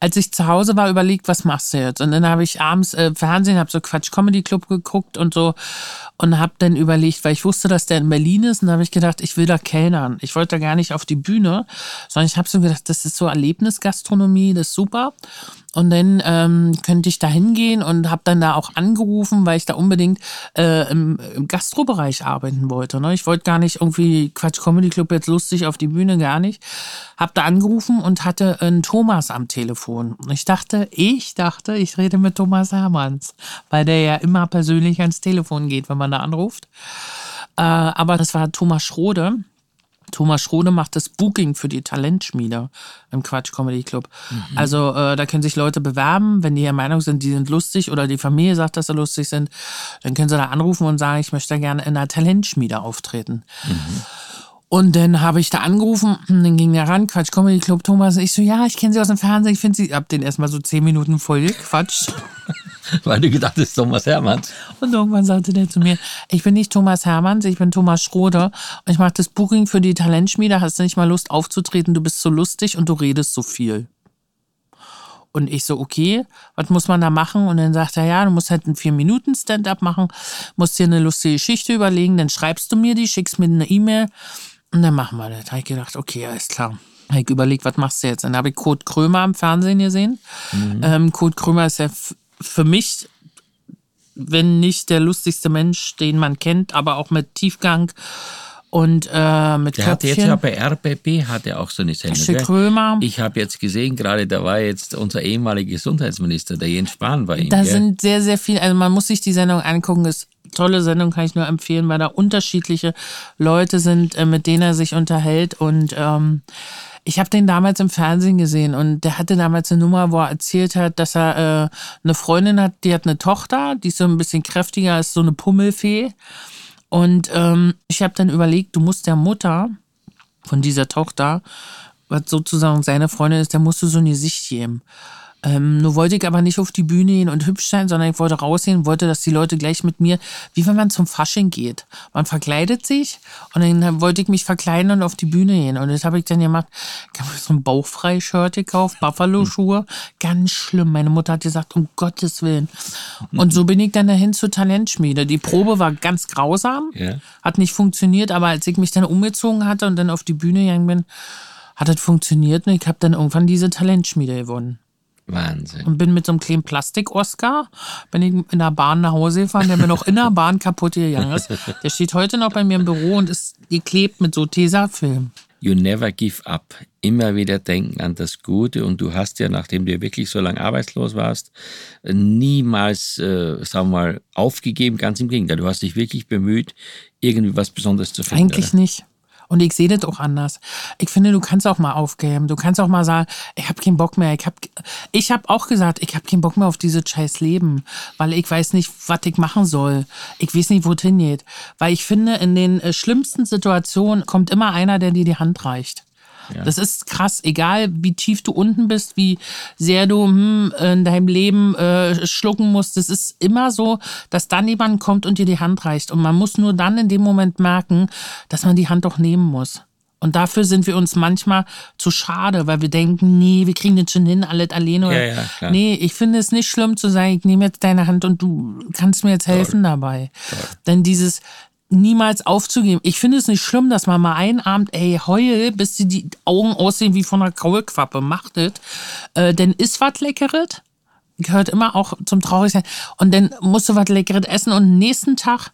[SPEAKER 4] als ich zu Hause war, überlegt, was machst du jetzt? Und dann habe ich abends äh, Fernsehen, habe so Quatsch Comedy Club geguckt und so. und habe dann überlegt, weil ich wusste, dass der in Berlin ist und da habe ich gedacht, ich will da kellnern. Ich wollte da gar nicht auf die Bühne, sondern ich habe so gedacht, das ist so Erlebnisgastronomie, das ist super. Und dann ähm, könnte ich da hingehen und habe dann da auch angerufen, weil ich da unbedingt äh, im, im Gastrobereich arbeiten wollte. Ne? Ich wollte gar nicht irgendwie Quatsch Comedy Club jetzt lustig auf die Bühne, gar nicht. Hab da angerufen und hatte einen Thomas am Telefon. Und ich dachte, ich dachte, ich rede mit Thomas Hermanns, weil der ja immer persönlich ans Telefon geht, wenn man da anruft. Äh, aber das war Thomas Schrode. Thomas Schrode macht das Booking für die Talentschmiede im Quatsch Comedy Club. Mhm. Also äh, da können sich Leute bewerben, wenn die der Meinung sind, die sind lustig oder die Familie sagt, dass sie lustig sind, dann können sie da anrufen und sagen, ich möchte gerne in einer Talentschmiede auftreten. Mhm. Und dann habe ich da angerufen, [clears throat] dann ging der ran, Quatsch Comedy Club Thomas. Und ich so, ja, ich kenne sie aus dem Fernsehen, ich finde sie, hab den erstmal so zehn Minuten voll gequatscht. [laughs]
[SPEAKER 3] Weil du gedacht hast, Thomas Hermanns.
[SPEAKER 4] Und irgendwann sagte der zu mir, ich bin nicht Thomas Hermanns, ich bin Thomas Schrode und ich mache das Booking für die Talentschmiede, hast du nicht mal Lust aufzutreten, du bist so lustig und du redest so viel. Und ich so, okay, was muss man da machen? Und dann sagt er, ja, du musst halt einen vier Minuten Stand-up machen, musst dir eine lustige Geschichte überlegen, dann schreibst du mir die, schickst mir eine E-Mail und dann machen wir das. Da habe ich gedacht, okay, alles klar. Habe ich überlegt, was machst du jetzt? Dann habe ich Kurt Krömer am Fernsehen gesehen. Mhm. Ähm, Kurt Krömer ist ja für mich, wenn nicht der lustigste Mensch, den man kennt, aber auch mit Tiefgang und äh, mit
[SPEAKER 3] der Köpfchen. Hat jetzt ja bei RBB hat er auch so eine Sendung.
[SPEAKER 4] Krömer.
[SPEAKER 3] Ich habe jetzt gesehen, gerade da war jetzt unser ehemaliger Gesundheitsminister, der Jens Spahn bei ihm.
[SPEAKER 4] Da gell? sind sehr, sehr viele, also man muss sich die Sendung angucken, ist tolle Sendung, kann ich nur empfehlen, weil da unterschiedliche Leute sind, äh, mit denen er sich unterhält. Und ähm, ich habe den damals im Fernsehen gesehen und der hatte damals eine Nummer, wo er erzählt hat, dass er äh, eine Freundin hat, die hat eine Tochter, die ist so ein bisschen kräftiger, ist so eine Pummelfee. Und ähm, ich habe dann überlegt, du musst der Mutter von dieser Tochter, was sozusagen seine Freundin ist, der musst du so eine Sicht geben. Ähm, nur wollte ich aber nicht auf die Bühne gehen und hübsch sein, sondern ich wollte rausgehen, wollte, dass die Leute gleich mit mir, wie wenn man zum Fasching geht. Man verkleidet sich und dann wollte ich mich verkleiden und auf die Bühne gehen. Und das habe ich dann gemacht. Ich habe so ein bauchfrei-Shirt gekauft, Buffalo-Schuhe. Ganz schlimm. Meine Mutter hat gesagt, um Gottes Willen. Und so bin ich dann dahin zur Talentschmiede. Die Probe war ganz grausam, ja. hat nicht funktioniert, aber als ich mich dann umgezogen hatte und dann auf die Bühne gegangen bin, hat es funktioniert und ich habe dann irgendwann diese Talentschmiede gewonnen.
[SPEAKER 3] Wahnsinn.
[SPEAKER 4] Und bin mit so einem kleinen Plastik-Oscar, bin ich in der Bahn nach Hause gefahren, der mir noch in der Bahn kaputt gegangen ist. Der steht heute noch bei mir im Büro und ist geklebt mit so Tesafilm.
[SPEAKER 3] You never give up. Immer wieder denken an das Gute. Und du hast ja, nachdem du wirklich so lange arbeitslos warst, niemals, äh, sagen wir mal, aufgegeben. Ganz im Gegenteil. Du hast dich wirklich bemüht, irgendwie was Besonderes zu finden.
[SPEAKER 4] Eigentlich oder? nicht. Und ich sehe das auch anders. Ich finde, du kannst auch mal aufgeben. Du kannst auch mal sagen, ich habe keinen Bock mehr. Ich habe ich hab auch gesagt, ich habe keinen Bock mehr auf dieses scheiß Leben, weil ich weiß nicht, was ich machen soll. Ich weiß nicht, wo es hingeht. Weil ich finde, in den äh, schlimmsten Situationen kommt immer einer, der dir die Hand reicht. Ja. Das ist krass, egal wie tief du unten bist, wie sehr du hm, in deinem Leben äh, schlucken musst. Es ist immer so, dass dann jemand kommt und dir die Hand reicht. Und man muss nur dann in dem Moment merken, dass man die Hand doch nehmen muss. Und dafür sind wir uns manchmal zu schade, weil wir denken, nee, wir kriegen das schon hin, alles alleine. Ja, ja, klar. nee, ich finde es nicht schlimm zu sagen, ich nehme jetzt deine Hand und du kannst mir jetzt helfen Toll. dabei. Toll. Denn dieses, niemals aufzugeben. Ich finde es nicht schlimm, dass man mal einen Abend, ey, heul, bis die, die Augen aussehen wie von einer Kaulquappe, macht es. Äh, denn ist was Leckeres. Gehört immer auch zum Traurigsein. Und dann musst du was Leckeres essen und nächsten Tag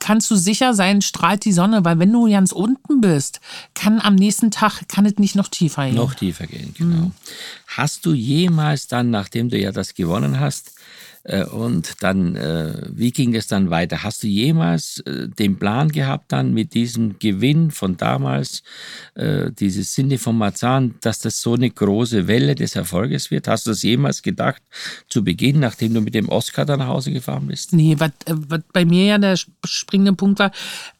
[SPEAKER 4] kannst du sicher sein, strahlt die Sonne, weil wenn du ganz unten bist, kann am nächsten Tag, kann es nicht noch tiefer gehen.
[SPEAKER 3] Noch tiefer gehen, genau. Mhm. Hast du jemals dann, nachdem du ja das gewonnen hast, und dann, äh, wie ging es dann weiter? Hast du jemals äh, den Plan gehabt, dann mit diesem Gewinn von damals, dieses Sinne von Marzahn, dass das so eine große Welle des Erfolges wird? Hast du das jemals gedacht zu Beginn, nachdem du mit dem Oscar dann nach Hause gefahren bist?
[SPEAKER 4] Nee, was, bei mir ja der springende Punkt war,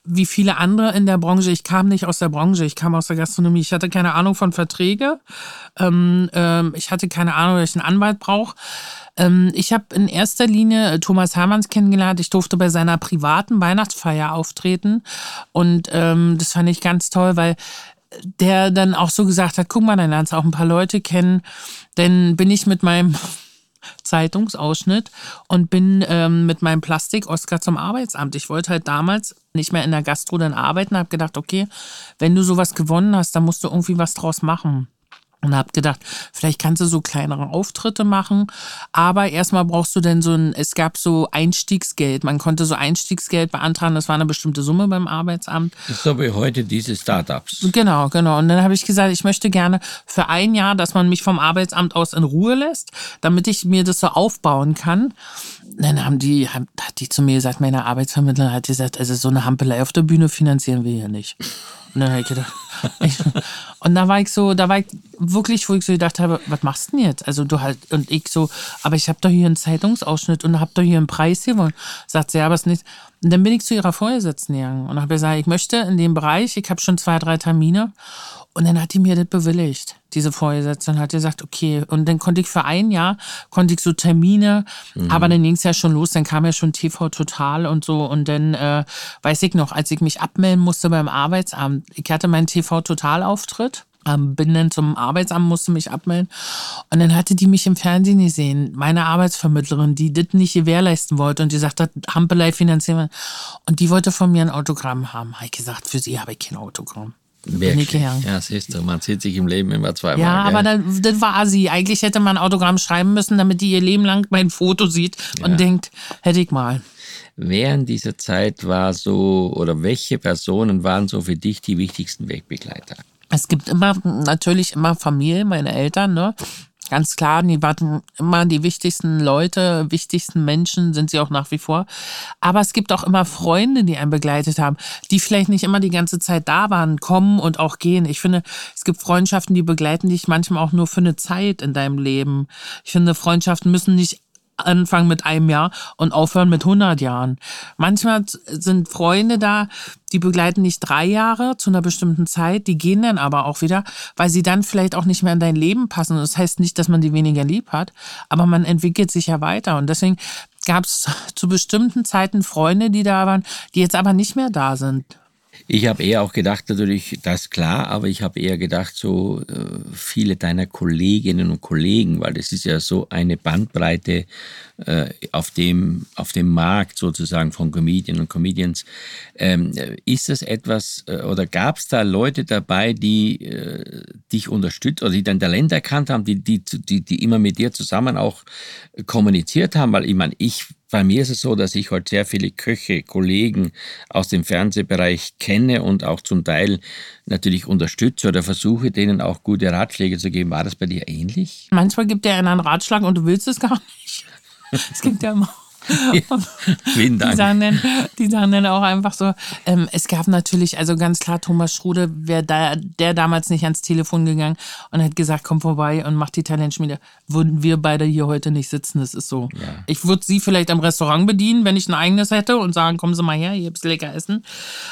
[SPEAKER 4] wie viele andere in der Branche, ich kam nicht aus der Branche, ich kam aus der Gastronomie, ich hatte keine Ahnung von Verträge, ähm, ähm, ich hatte keine Ahnung, dass ich einen Anwalt brauche. Ähm, ich habe in erster Linie äh, Thomas Hermanns kennengelernt. Ich durfte bei seiner privaten Weihnachtsfeier auftreten. Und ähm, das fand ich ganz toll, weil der dann auch so gesagt hat, guck mal, dann lernst du auch ein paar Leute kennen. Denn bin ich mit meinem [laughs] Zeitungsausschnitt und bin ähm, mit meinem Plastik-Oscar zum Arbeitsamt. Ich wollte halt damals nicht mehr in der Gastro dann arbeiten, habe gedacht, okay, wenn du sowas gewonnen hast, dann musst du irgendwie was draus machen. Und habe gedacht, vielleicht kannst du so kleinere Auftritte machen, aber erstmal brauchst du denn so ein, es gab so Einstiegsgeld. Man konnte so Einstiegsgeld beantragen, das war eine bestimmte Summe beim Arbeitsamt.
[SPEAKER 3] Das ist so wie heute diese Startups.
[SPEAKER 4] Genau, genau. Und dann habe ich gesagt, ich möchte gerne für ein Jahr, dass man mich vom Arbeitsamt aus in Ruhe lässt, damit ich mir das so aufbauen kann. Dann haben die, haben, hat die zu mir gesagt, meine Arbeitsvermittlerin hat gesagt, also so eine Hampelei auf der Bühne finanzieren wir hier nicht. Und dann habe ich gedacht, [laughs] ich, und da war ich so, da war ich wirklich, wo ich so gedacht habe, was machst du denn jetzt? Also du halt, und ich so, aber ich habe doch hier einen Zeitungsausschnitt und habe doch hier einen Preis gewonnen. Sagt sie, ja, aber es nicht. Und dann bin ich zu ihrer Vorgesetzten gegangen und habe gesagt, ich möchte in dem Bereich, ich habe schon zwei, drei Termine. Und dann hat die mir das bewilligt, diese Vorgesetzte, und hat gesagt, okay. Und dann konnte ich für ein Jahr, konnte ich so Termine, mhm. aber dann ging es ja schon los, dann kam ja schon TV Total und so. Und dann äh, weiß ich noch, als ich mich abmelden musste beim Arbeitsamt, ich hatte meinen TV Total Auftritt ähm, bin dann zum Arbeitsamt, musste mich abmelden. Und dann hatte die mich im Fernsehen gesehen, meine Arbeitsvermittlerin, die das nicht gewährleisten wollte und die sagte, Hampelei finanzieren. Und die wollte von mir ein Autogramm haben. Habe ich gesagt, für sie habe ich kein Autogramm.
[SPEAKER 3] Wirklich? Ja, siehst du, man sieht sich im Leben immer zweimal.
[SPEAKER 4] Ja, aber dann, das war sie. Eigentlich hätte man ein Autogramm schreiben müssen, damit die ihr Leben lang mein Foto sieht und ja. denkt, hätte ich mal.
[SPEAKER 3] Während dieser Zeit war so, oder welche Personen waren so für dich die wichtigsten Wegbegleiter?
[SPEAKER 4] Es gibt immer, natürlich immer Familie, meine Eltern, ne? Ganz klar, die waren immer die wichtigsten Leute, wichtigsten Menschen sind sie auch nach wie vor. Aber es gibt auch immer Freunde, die einen begleitet haben, die vielleicht nicht immer die ganze Zeit da waren, kommen und auch gehen. Ich finde, es gibt Freundschaften, die begleiten dich manchmal auch nur für eine Zeit in deinem Leben. Ich finde, Freundschaften müssen nicht anfangen mit einem Jahr und aufhören mit 100 Jahren. Manchmal sind Freunde da, die begleiten nicht drei Jahre zu einer bestimmten Zeit, die gehen dann aber auch wieder, weil sie dann vielleicht auch nicht mehr in dein Leben passen. Das heißt nicht, dass man die weniger lieb hat, aber man entwickelt sich ja weiter. Und deswegen gab es zu bestimmten Zeiten Freunde, die da waren, die jetzt aber nicht mehr da sind.
[SPEAKER 3] Ich habe eher auch gedacht, natürlich, das klar, aber ich habe eher gedacht, so äh, viele deiner Kolleginnen und Kollegen, weil das ist ja so eine Bandbreite äh, auf, dem, auf dem Markt sozusagen von Comedian und Comedians. Ähm, ist das etwas äh, oder gab es da Leute dabei, die äh, dich unterstützt oder die dein Talent erkannt haben, die, die, die, die immer mit dir zusammen auch kommuniziert haben? Weil ich meine, ich bei mir ist es so, dass ich heute sehr viele Köche, Kollegen aus dem Fernsehbereich kenne und auch zum Teil natürlich unterstütze oder versuche, denen auch gute Ratschläge zu geben. War das bei dir ähnlich?
[SPEAKER 4] Manchmal gibt er einen Ratschlag und du willst es gar nicht. [laughs] Es gibt ja immer [laughs]
[SPEAKER 3] Vielen Dank.
[SPEAKER 4] Die sagen, dann, die sagen dann auch einfach so, ähm, es gab natürlich, also ganz klar, Thomas Schrude wäre da, der damals nicht ans Telefon gegangen und hat gesagt, komm vorbei und mach die Talentschmiede. Würden wir beide hier heute nicht sitzen, das ist so. Ja. Ich würde sie vielleicht am Restaurant bedienen, wenn ich ein eigenes hätte und sagen, kommen Sie mal her, hier gibt's lecker Essen.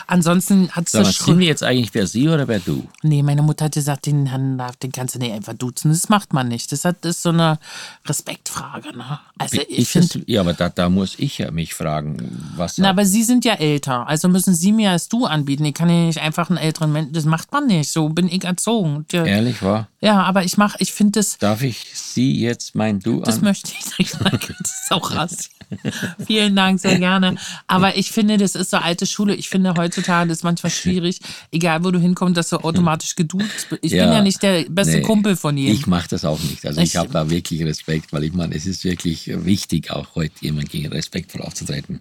[SPEAKER 4] Ansonsten hat es
[SPEAKER 3] Sind wir jetzt eigentlich wer sie oder wer du?
[SPEAKER 4] Nee, meine Mutter hat gesagt, den Herrn den kannst du nicht einfach duzen. Das macht man nicht. Das, hat, das ist so eine Respektfrage. Ne?
[SPEAKER 3] Also ich, ich finde. Ja, aber da, da muss ich ja mich fragen, was.
[SPEAKER 4] Na, aber Sie sind ja älter, also müssen Sie mir als du anbieten. Ich kann ja nicht einfach einen älteren Menschen. Das macht man nicht. So bin ich erzogen.
[SPEAKER 3] Ja, Ehrlich wahr?
[SPEAKER 4] Ja, aber ich mache, ich finde das.
[SPEAKER 3] Darf ich Sie jetzt mein Du
[SPEAKER 4] Das an? möchte ich nicht. [laughs] Das ist auch rass. [laughs] Vielen Dank, sehr gerne. Aber ich finde, das ist so alte Schule. Ich finde heutzutage das ist manchmal schwierig, egal wo du hinkommst, dass du automatisch geduzt bist. Ich ja, bin ja nicht der beste nee, Kumpel von jedem.
[SPEAKER 3] Ich mache das auch nicht. Also ich, ich habe da wirklich Respekt, weil ich meine, es ist wirklich wichtig, auch heute jemand gegen respektvoll aufzutreten.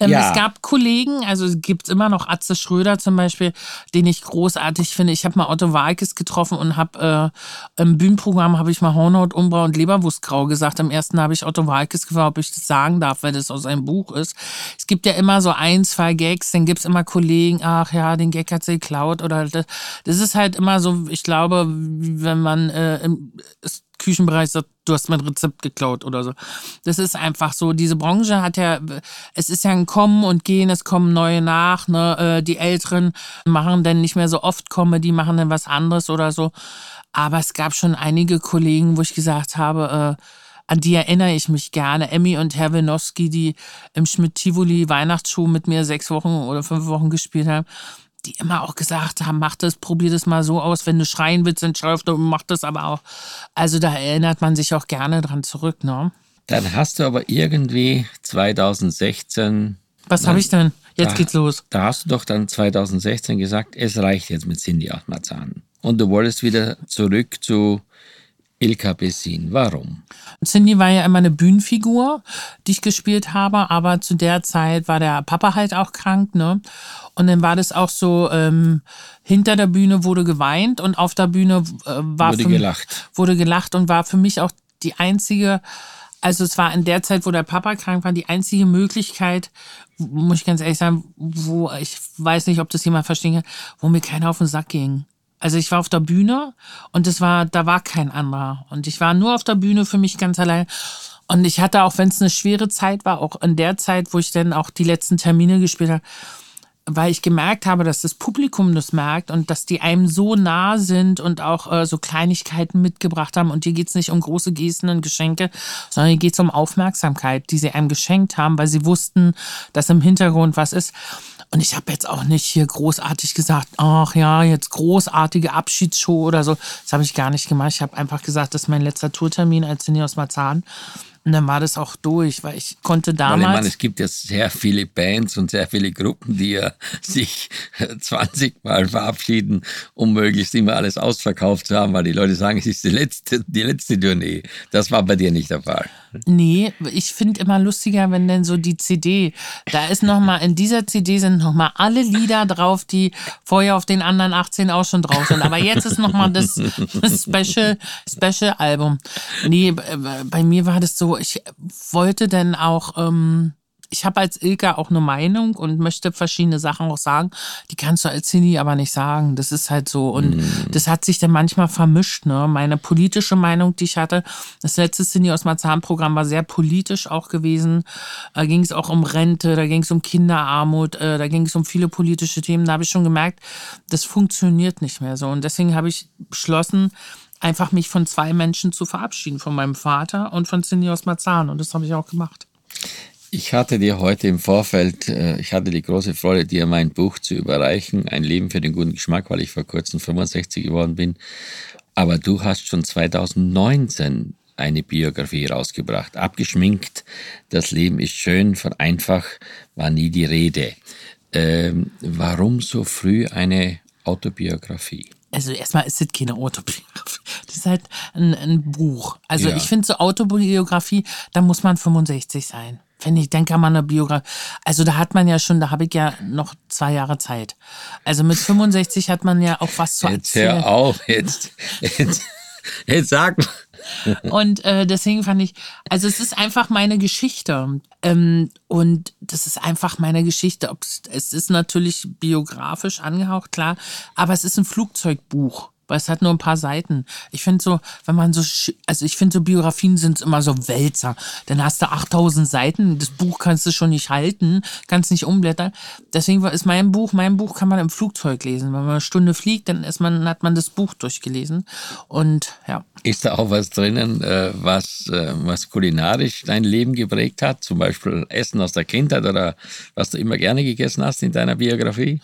[SPEAKER 4] Ähm, ja. Es gab Kollegen, also es gibt immer noch Atze Schröder zum Beispiel, den ich großartig finde. Ich habe mal Otto Walkes getroffen und habe äh, im Bühnenprogramm habe ich mal Hornhaut, Umbra und Leberwurstgrau gesagt. Im ersten habe ich Otto Walkes gefragt, ob ich das sagen darf, weil das aus einem Buch ist. Es gibt ja immer so ein, zwei Gags, dann gibt es immer Kollegen, ach ja, den Gag hat sie geklaut oder das, das ist halt immer so, ich glaube, wenn man äh, im, Küchenbereich sagt, du hast mein Rezept geklaut oder so. Das ist einfach so. Diese Branche hat ja, es ist ja ein Kommen und Gehen, es kommen neue nach. Ne? Äh, die Älteren machen dann nicht mehr so oft Comedy, machen dann was anderes oder so. Aber es gab schon einige Kollegen, wo ich gesagt habe, äh, an die erinnere ich mich gerne. Emmy und Herr Wenowski, die im Schmidt-Tivoli Weihnachtsschuh mit mir sechs Wochen oder fünf Wochen gespielt haben die immer auch gesagt haben, mach das, probier das mal so aus, wenn du schreien willst, dann schrei und mach das aber auch. Also da erinnert man sich auch gerne dran zurück, ne?
[SPEAKER 3] Dann hast du aber irgendwie 2016.
[SPEAKER 4] Was habe ich denn? Jetzt
[SPEAKER 3] da,
[SPEAKER 4] geht's los.
[SPEAKER 3] Da hast du doch dann 2016 gesagt, es reicht jetzt mit Cindy aus Marzahn. Und du wolltest wieder zurück zu Ilka Bessin. Warum?
[SPEAKER 4] Cindy war ja immer eine Bühnenfigur, die ich gespielt habe, aber zu der Zeit war der Papa halt auch krank, ne? Und dann war das auch so, ähm, hinter der Bühne wurde geweint und auf der Bühne äh, war
[SPEAKER 3] wurde gelacht.
[SPEAKER 4] Wurde gelacht und war für mich auch die einzige, also es war in der Zeit, wo der Papa krank war, die einzige Möglichkeit, muss ich ganz ehrlich sagen, wo ich weiß nicht, ob das jemand verstehen kann, wo mir keiner auf den Sack ging. Also ich war auf der Bühne und es war, da war kein anderer. Und ich war nur auf der Bühne für mich ganz allein. Und ich hatte auch, wenn es eine schwere Zeit war, auch in der Zeit, wo ich dann auch die letzten Termine gespielt habe, weil ich gemerkt habe, dass das Publikum das merkt und dass die einem so nah sind und auch äh, so Kleinigkeiten mitgebracht haben. Und hier geht's nicht um große Gesten und Geschenke, sondern hier geht's um Aufmerksamkeit, die sie einem geschenkt haben, weil sie wussten, dass im Hintergrund was ist. Und ich habe jetzt auch nicht hier großartig gesagt, ach ja, jetzt großartige Abschiedsshow oder so. Das habe ich gar nicht gemacht. Ich habe einfach gesagt, das ist mein letzter Tourtermin als Sinne aus Marzahn. Und dann war das auch durch, weil ich konnte damals. Weil ich meine,
[SPEAKER 3] es gibt ja sehr viele Bands und sehr viele Gruppen, die ja [laughs] sich [laughs] 20 Mal verabschieden, um möglichst immer alles ausverkauft zu haben, weil die Leute sagen, es ist die letzte, die letzte Tournee. Das war bei dir nicht der Fall.
[SPEAKER 4] Nee, ich finde immer lustiger, wenn denn so die CD, da ist nochmal, in dieser CD sind nochmal alle Lieder drauf, die vorher auf den anderen 18 auch schon drauf sind. Aber jetzt ist nochmal das, das Special, Special Album. Nee, bei mir war das so, ich wollte dann auch, ähm, ich habe als Ilka auch eine Meinung und möchte verschiedene Sachen auch sagen. Die kannst du als Cini aber nicht sagen. Das ist halt so. Und mm. das hat sich dann manchmal vermischt. Ne? Meine politische Meinung, die ich hatte, das letzte Cini aus Marzahn-Programm war sehr politisch auch gewesen. Da ging es auch um Rente, da ging es um Kinderarmut, äh, da ging es um viele politische Themen. Da habe ich schon gemerkt, das funktioniert nicht mehr so. Und deswegen habe ich beschlossen, einfach mich von zwei Menschen zu verabschieden, von meinem Vater und von Cindy aus Marzahn. Und das habe ich auch gemacht.
[SPEAKER 3] Ich hatte dir heute im Vorfeld, äh, ich hatte die große Freude, dir mein Buch zu überreichen, Ein Leben für den guten Geschmack, weil ich vor kurzem 65 geworden bin. Aber du hast schon 2019 eine Biografie rausgebracht. Abgeschminkt, das Leben ist schön, von einfach war nie die Rede. Ähm, warum so früh eine Autobiografie?
[SPEAKER 4] Also erstmal ist es keine Autobiografie. Das ist halt ein, ein Buch. Also ja. ich finde so Autobiografie, da muss man 65 sein. Finde ich, denke man eine Biografie. Also da hat man ja schon, da habe ich ja noch zwei Jahre Zeit. Also mit 65 hat man ja auch was zu
[SPEAKER 3] jetzt erzählen. Jetzt hör auf, jetzt, jetzt, jetzt sag mal. [laughs]
[SPEAKER 4] Und äh, deswegen fand ich, also es ist einfach meine Geschichte. Ähm, und das ist einfach meine Geschichte. Es ist natürlich biografisch angehaucht, klar, aber es ist ein Flugzeugbuch weil es hat nur ein paar Seiten. Ich finde so, wenn man so, also ich finde so Biografien sind immer so Wälzer. Dann hast du 8000 Seiten, das Buch kannst du schon nicht halten, kannst nicht umblättern. Deswegen ist mein Buch, mein Buch kann man im Flugzeug lesen. Wenn man eine Stunde fliegt, dann ist man, hat man das Buch durchgelesen. Und ja.
[SPEAKER 3] Ist da auch was drinnen, äh, was, äh, was kulinarisch dein Leben geprägt hat? Zum Beispiel Essen aus der Kindheit oder was du immer gerne gegessen hast in deiner Biografie?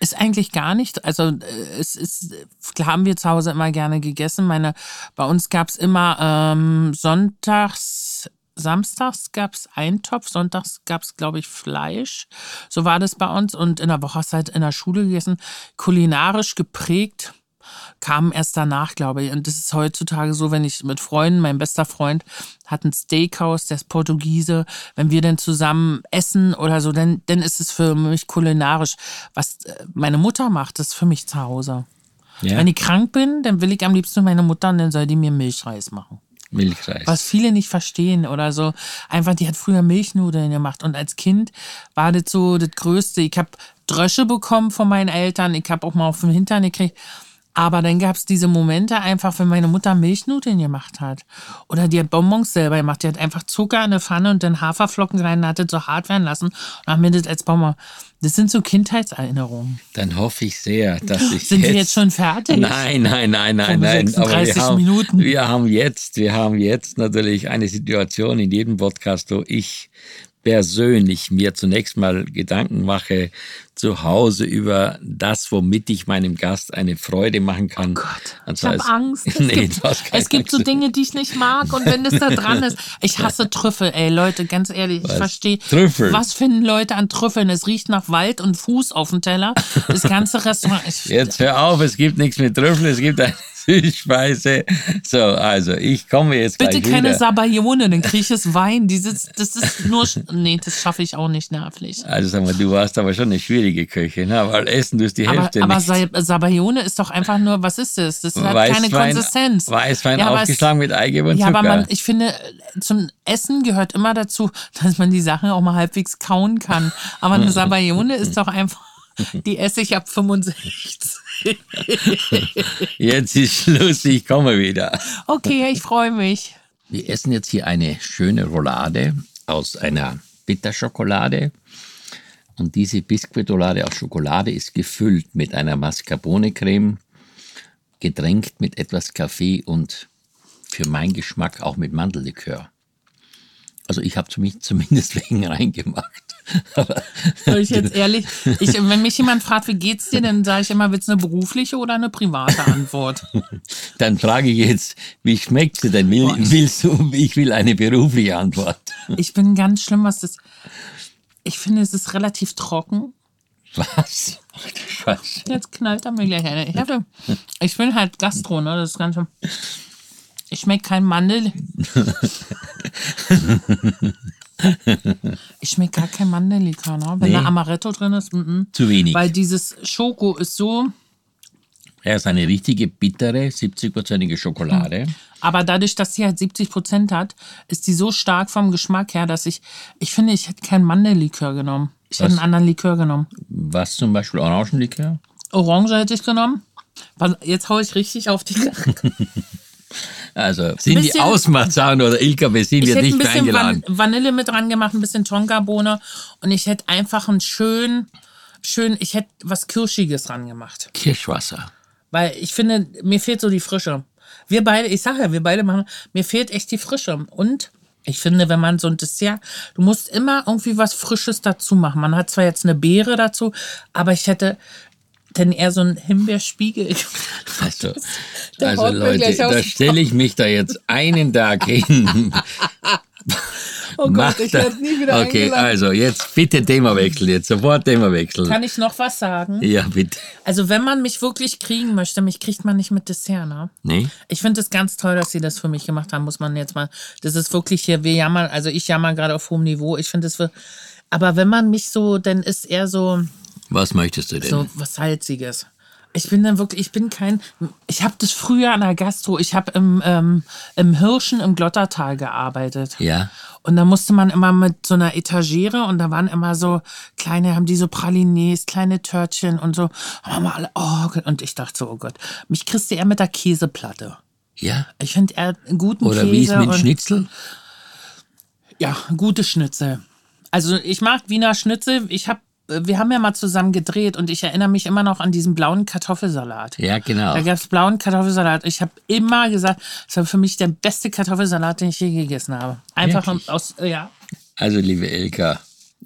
[SPEAKER 4] Ist eigentlich gar nicht. Also äh, es ist, haben wir zu Hause immer gerne gegessen. Meine, bei uns gab es immer ähm, sonntags, samstags gab es Eintopf, sonntags gab es, glaube ich, Fleisch. So war das bei uns. Und in der Woche hast du halt in der Schule gegessen. Kulinarisch geprägt kam erst danach, glaube ich. Und das ist heutzutage so, wenn ich mit Freunden, mein bester Freund hat ein Steakhouse, der ist Portugiese, wenn wir dann zusammen essen oder so, dann, dann ist es für mich kulinarisch. Was äh, meine Mutter macht, ist für mich zu Hause. Ja. Wenn ich krank bin, dann will ich am liebsten meine Mutter und dann soll die mir Milchreis machen.
[SPEAKER 3] Milchreis.
[SPEAKER 4] Was viele nicht verstehen oder so. Einfach, die hat früher Milchnudeln gemacht. Und als Kind war das so das Größte. Ich habe Drösche bekommen von meinen Eltern. Ich habe auch mal auf dem Hintern gekriegt. Aber dann gab es diese Momente einfach, wenn meine Mutter Milchnudeln gemacht hat. Oder die hat Bonbons selber gemacht. Die hat einfach Zucker in eine Pfanne und dann Haferflocken rein hat das so hart werden lassen und hat mir das als Bonbon. Das sind so Kindheitserinnerungen.
[SPEAKER 3] Dann hoffe ich sehr, dass ich.
[SPEAKER 4] Sind jetzt wir jetzt schon fertig?
[SPEAKER 3] Nein, nein, nein, nein, nein.
[SPEAKER 4] 36 Aber wir haben, Minuten.
[SPEAKER 3] Wir haben jetzt, wir haben jetzt natürlich eine Situation in jedem Podcast, wo ich persönlich mir zunächst mal Gedanken mache zu Hause über das, womit ich meinem Gast eine Freude machen kann. Oh
[SPEAKER 4] Gott,
[SPEAKER 3] Und
[SPEAKER 4] ich habe Angst. Es [laughs]
[SPEAKER 3] nee,
[SPEAKER 4] gibt, es gibt so. Dinge, die ich nicht mag und wenn es da dran ist. [laughs] Ich hasse Trüffel, ey Leute, ganz ehrlich, ich
[SPEAKER 3] Was?
[SPEAKER 4] verstehe.
[SPEAKER 3] Trüffel?
[SPEAKER 4] Was finden Leute an Trüffeln? Es riecht nach Wald und Fuß auf dem Teller. Das ganze Restaurant. Ich, [laughs]
[SPEAKER 3] Jetzt hör auf, es gibt nichts mit Trüffel, es gibt eine Süßspeise. So, also ich komme jetzt
[SPEAKER 4] Bitte keine
[SPEAKER 3] wieder.
[SPEAKER 4] Sabayone, dann kriege ich es Wein. Dieses, das ist nur. Nee, das schaffe ich auch nicht nervlich.
[SPEAKER 3] Also sag mal, du warst aber schon eine schwierige Köchin, ne? weil Essen tust die
[SPEAKER 4] Aber,
[SPEAKER 3] Hälfte
[SPEAKER 4] aber
[SPEAKER 3] nicht.
[SPEAKER 4] Sa- Sabayone ist doch einfach nur, was ist das? Das hat keine
[SPEAKER 3] Weißwein-
[SPEAKER 4] Konsistenz.
[SPEAKER 3] Weißwein
[SPEAKER 4] Ja, aber es-
[SPEAKER 3] aufgeschlagen mit Eigelb und
[SPEAKER 4] Ja,
[SPEAKER 3] Zucker.
[SPEAKER 4] aber man, ich finde, zum Essen gehört immer dazu, [laughs] dass man die Sachen auch mal halbwegs kauen kann. Aber eine Sabayone ist doch einfach, [laughs] die esse ich ab 65.
[SPEAKER 3] Jetzt ist Schluss, ich komme wieder.
[SPEAKER 4] Okay, ich freue mich.
[SPEAKER 3] Wir essen jetzt hier eine schöne Roulade aus einer Bitterschokolade. Und diese Biskuitroulade aus Schokolade ist gefüllt mit einer Mascarpone-Creme, getränkt mit etwas Kaffee und für meinen Geschmack auch mit Mandellikör. Also ich habe zumindest [laughs] wegen reingemacht.
[SPEAKER 4] Soll ich jetzt [laughs] ehrlich, ich, wenn mich jemand fragt, wie geht's dir, dann sage ich immer, du eine berufliche oder eine private Antwort? [laughs]
[SPEAKER 3] dann frage ich jetzt, wie schmeckt sie denn? Will, willst du, ich will eine berufliche Antwort.
[SPEAKER 4] Ich bin ganz schlimm, was das. Ich finde, es ist relativ trocken.
[SPEAKER 3] Was? Du Scheiße.
[SPEAKER 4] Jetzt knallt er mir gleich eine. Ich, hatte, ich bin halt Gastro, ne? Das Ganze. Ich schmecke kein Mandel. Ich schmecke gar kein Mandellikör, ne? Wenn
[SPEAKER 3] Nee.
[SPEAKER 4] da Amaretto drin ist, mm
[SPEAKER 3] Zu wenig.
[SPEAKER 4] weil dieses Schoko ist so,
[SPEAKER 3] Er ist eine richtige bittere, 70-prozentige Schokolade.
[SPEAKER 4] Aber dadurch, dass sie halt 70 Prozent hat, ist die so stark vom Geschmack her, dass ich, ich finde, ich hätte kein Mandellikör genommen. Ich hätte einen anderen Likör genommen.
[SPEAKER 3] Was zum Beispiel Orangenlikör?
[SPEAKER 4] Orange hätte ich genommen. Jetzt hau ich richtig auf die [laughs]
[SPEAKER 3] Also sind die
[SPEAKER 4] Bisschen-
[SPEAKER 3] oder Ilka Bessin
[SPEAKER 4] Ich
[SPEAKER 3] wird
[SPEAKER 4] hätte ein
[SPEAKER 3] nicht mehr
[SPEAKER 4] bisschen Van
[SPEAKER 3] eingeladen.
[SPEAKER 4] Vanille mit dran gemacht, ein bisschen Tonkabohne und ich hätte einfach ein schön, schön, ich hätte was Kirschiges dran gemacht.
[SPEAKER 3] Kirschwasser.
[SPEAKER 4] Weil ich finde, mir fehlt so die Frische. Wir beide, ich sage ja, wir beide machen, mir fehlt echt die Frische. Und ich finde, wenn man so ein Dessert, du musst immer irgendwie was Frisches dazu machen. Man hat zwar jetzt eine Beere dazu, aber ich hätte denn eher so einen Himbeerspiegel.
[SPEAKER 3] Also, [laughs] also Leute, da stelle ich mich da jetzt einen Tag hin. [laughs]
[SPEAKER 4] Oh
[SPEAKER 3] Mach
[SPEAKER 4] Gott, ich werde nie wieder
[SPEAKER 3] Okay,
[SPEAKER 4] eingeladen.
[SPEAKER 3] also jetzt bitte Themawechsel, jetzt sofort Themawechsel.
[SPEAKER 4] Kann ich noch was sagen?
[SPEAKER 3] Ja, bitte.
[SPEAKER 4] Also wenn man mich wirklich kriegen möchte, mich kriegt man nicht mit Dessert, ne?
[SPEAKER 3] Nee?
[SPEAKER 4] Ich finde es ganz toll, dass sie das für mich gemacht haben, muss man jetzt mal. Das ist wirklich hier, wir jammern, also ich jammer gerade auf hohem Niveau. Ich finde es für. Aber wenn man mich so, dann ist eher so,
[SPEAKER 3] Was möchtest du denn?
[SPEAKER 4] so was Salziges. Ich bin dann wirklich, ich bin kein. Ich habe das früher an der Gastro, ich habe im, ähm, im Hirschen im Glottertal gearbeitet.
[SPEAKER 3] Ja.
[SPEAKER 4] Und da musste man immer mit so einer Etagere und da waren immer so kleine, haben die so Pralinés, kleine Törtchen und so. Haben wir alle, oh. Und ich dachte so, oh Gott, mich kriegst du eher mit der Käseplatte.
[SPEAKER 3] Ja?
[SPEAKER 4] Ich finde eher einen guten
[SPEAKER 3] Oder
[SPEAKER 4] Käse.
[SPEAKER 3] wie ist mit
[SPEAKER 4] und,
[SPEAKER 3] Schnitzel?
[SPEAKER 4] Ja, gute Schnitzel. Also ich mag Wiener Schnitzel. Ich hab, wir haben ja mal zusammen gedreht und ich erinnere mich immer noch an diesen blauen Kartoffelsalat.
[SPEAKER 3] Ja, genau.
[SPEAKER 4] Da gab es blauen Kartoffelsalat. Ich habe immer gesagt, das war für mich der beste Kartoffelsalat, den ich je gegessen habe. Einfach
[SPEAKER 3] Wirklich?
[SPEAKER 4] aus, ja.
[SPEAKER 3] Also, liebe Elka,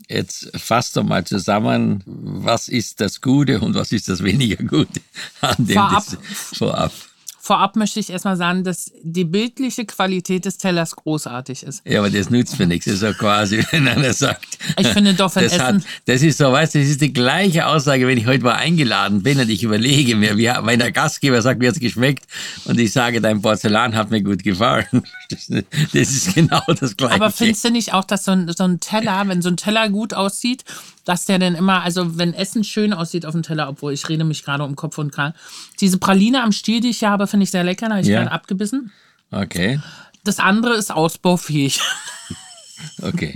[SPEAKER 3] jetzt fasst doch mal zusammen, was ist das Gute und was ist das weniger Gute an dem
[SPEAKER 4] Vorab.
[SPEAKER 3] Vorab.
[SPEAKER 4] Vorab möchte ich erstmal sagen, dass die bildliche Qualität des Tellers großartig ist.
[SPEAKER 3] Ja, aber das nützt mir nichts. Das ist ja quasi, [laughs] wenn einer sagt.
[SPEAKER 4] Ich finde doch, wenn
[SPEAKER 3] das, hat,
[SPEAKER 4] Essen-
[SPEAKER 3] das ist so, weißt du, das ist die gleiche Aussage, wenn ich heute mal eingeladen bin und ich überlege mir, wie, wenn der Gastgeber sagt, mir hat's geschmeckt und ich sage, dein Porzellan hat mir gut gefallen. [laughs] Das, ist genau das Gleiche.
[SPEAKER 4] Aber findest du nicht auch, dass so ein, so ein Teller, wenn so ein Teller gut aussieht, dass der dann immer, also wenn Essen schön aussieht auf dem Teller, obwohl ich rede mich gerade um Kopf und Kragen. Diese Praline am Stiel, die ich hier habe, finde ich sehr lecker, da habe ich
[SPEAKER 3] Ja.
[SPEAKER 4] gerade abgebissen.
[SPEAKER 3] Okay,
[SPEAKER 4] Das andere ist ausbaufähig. [laughs]
[SPEAKER 3] okay.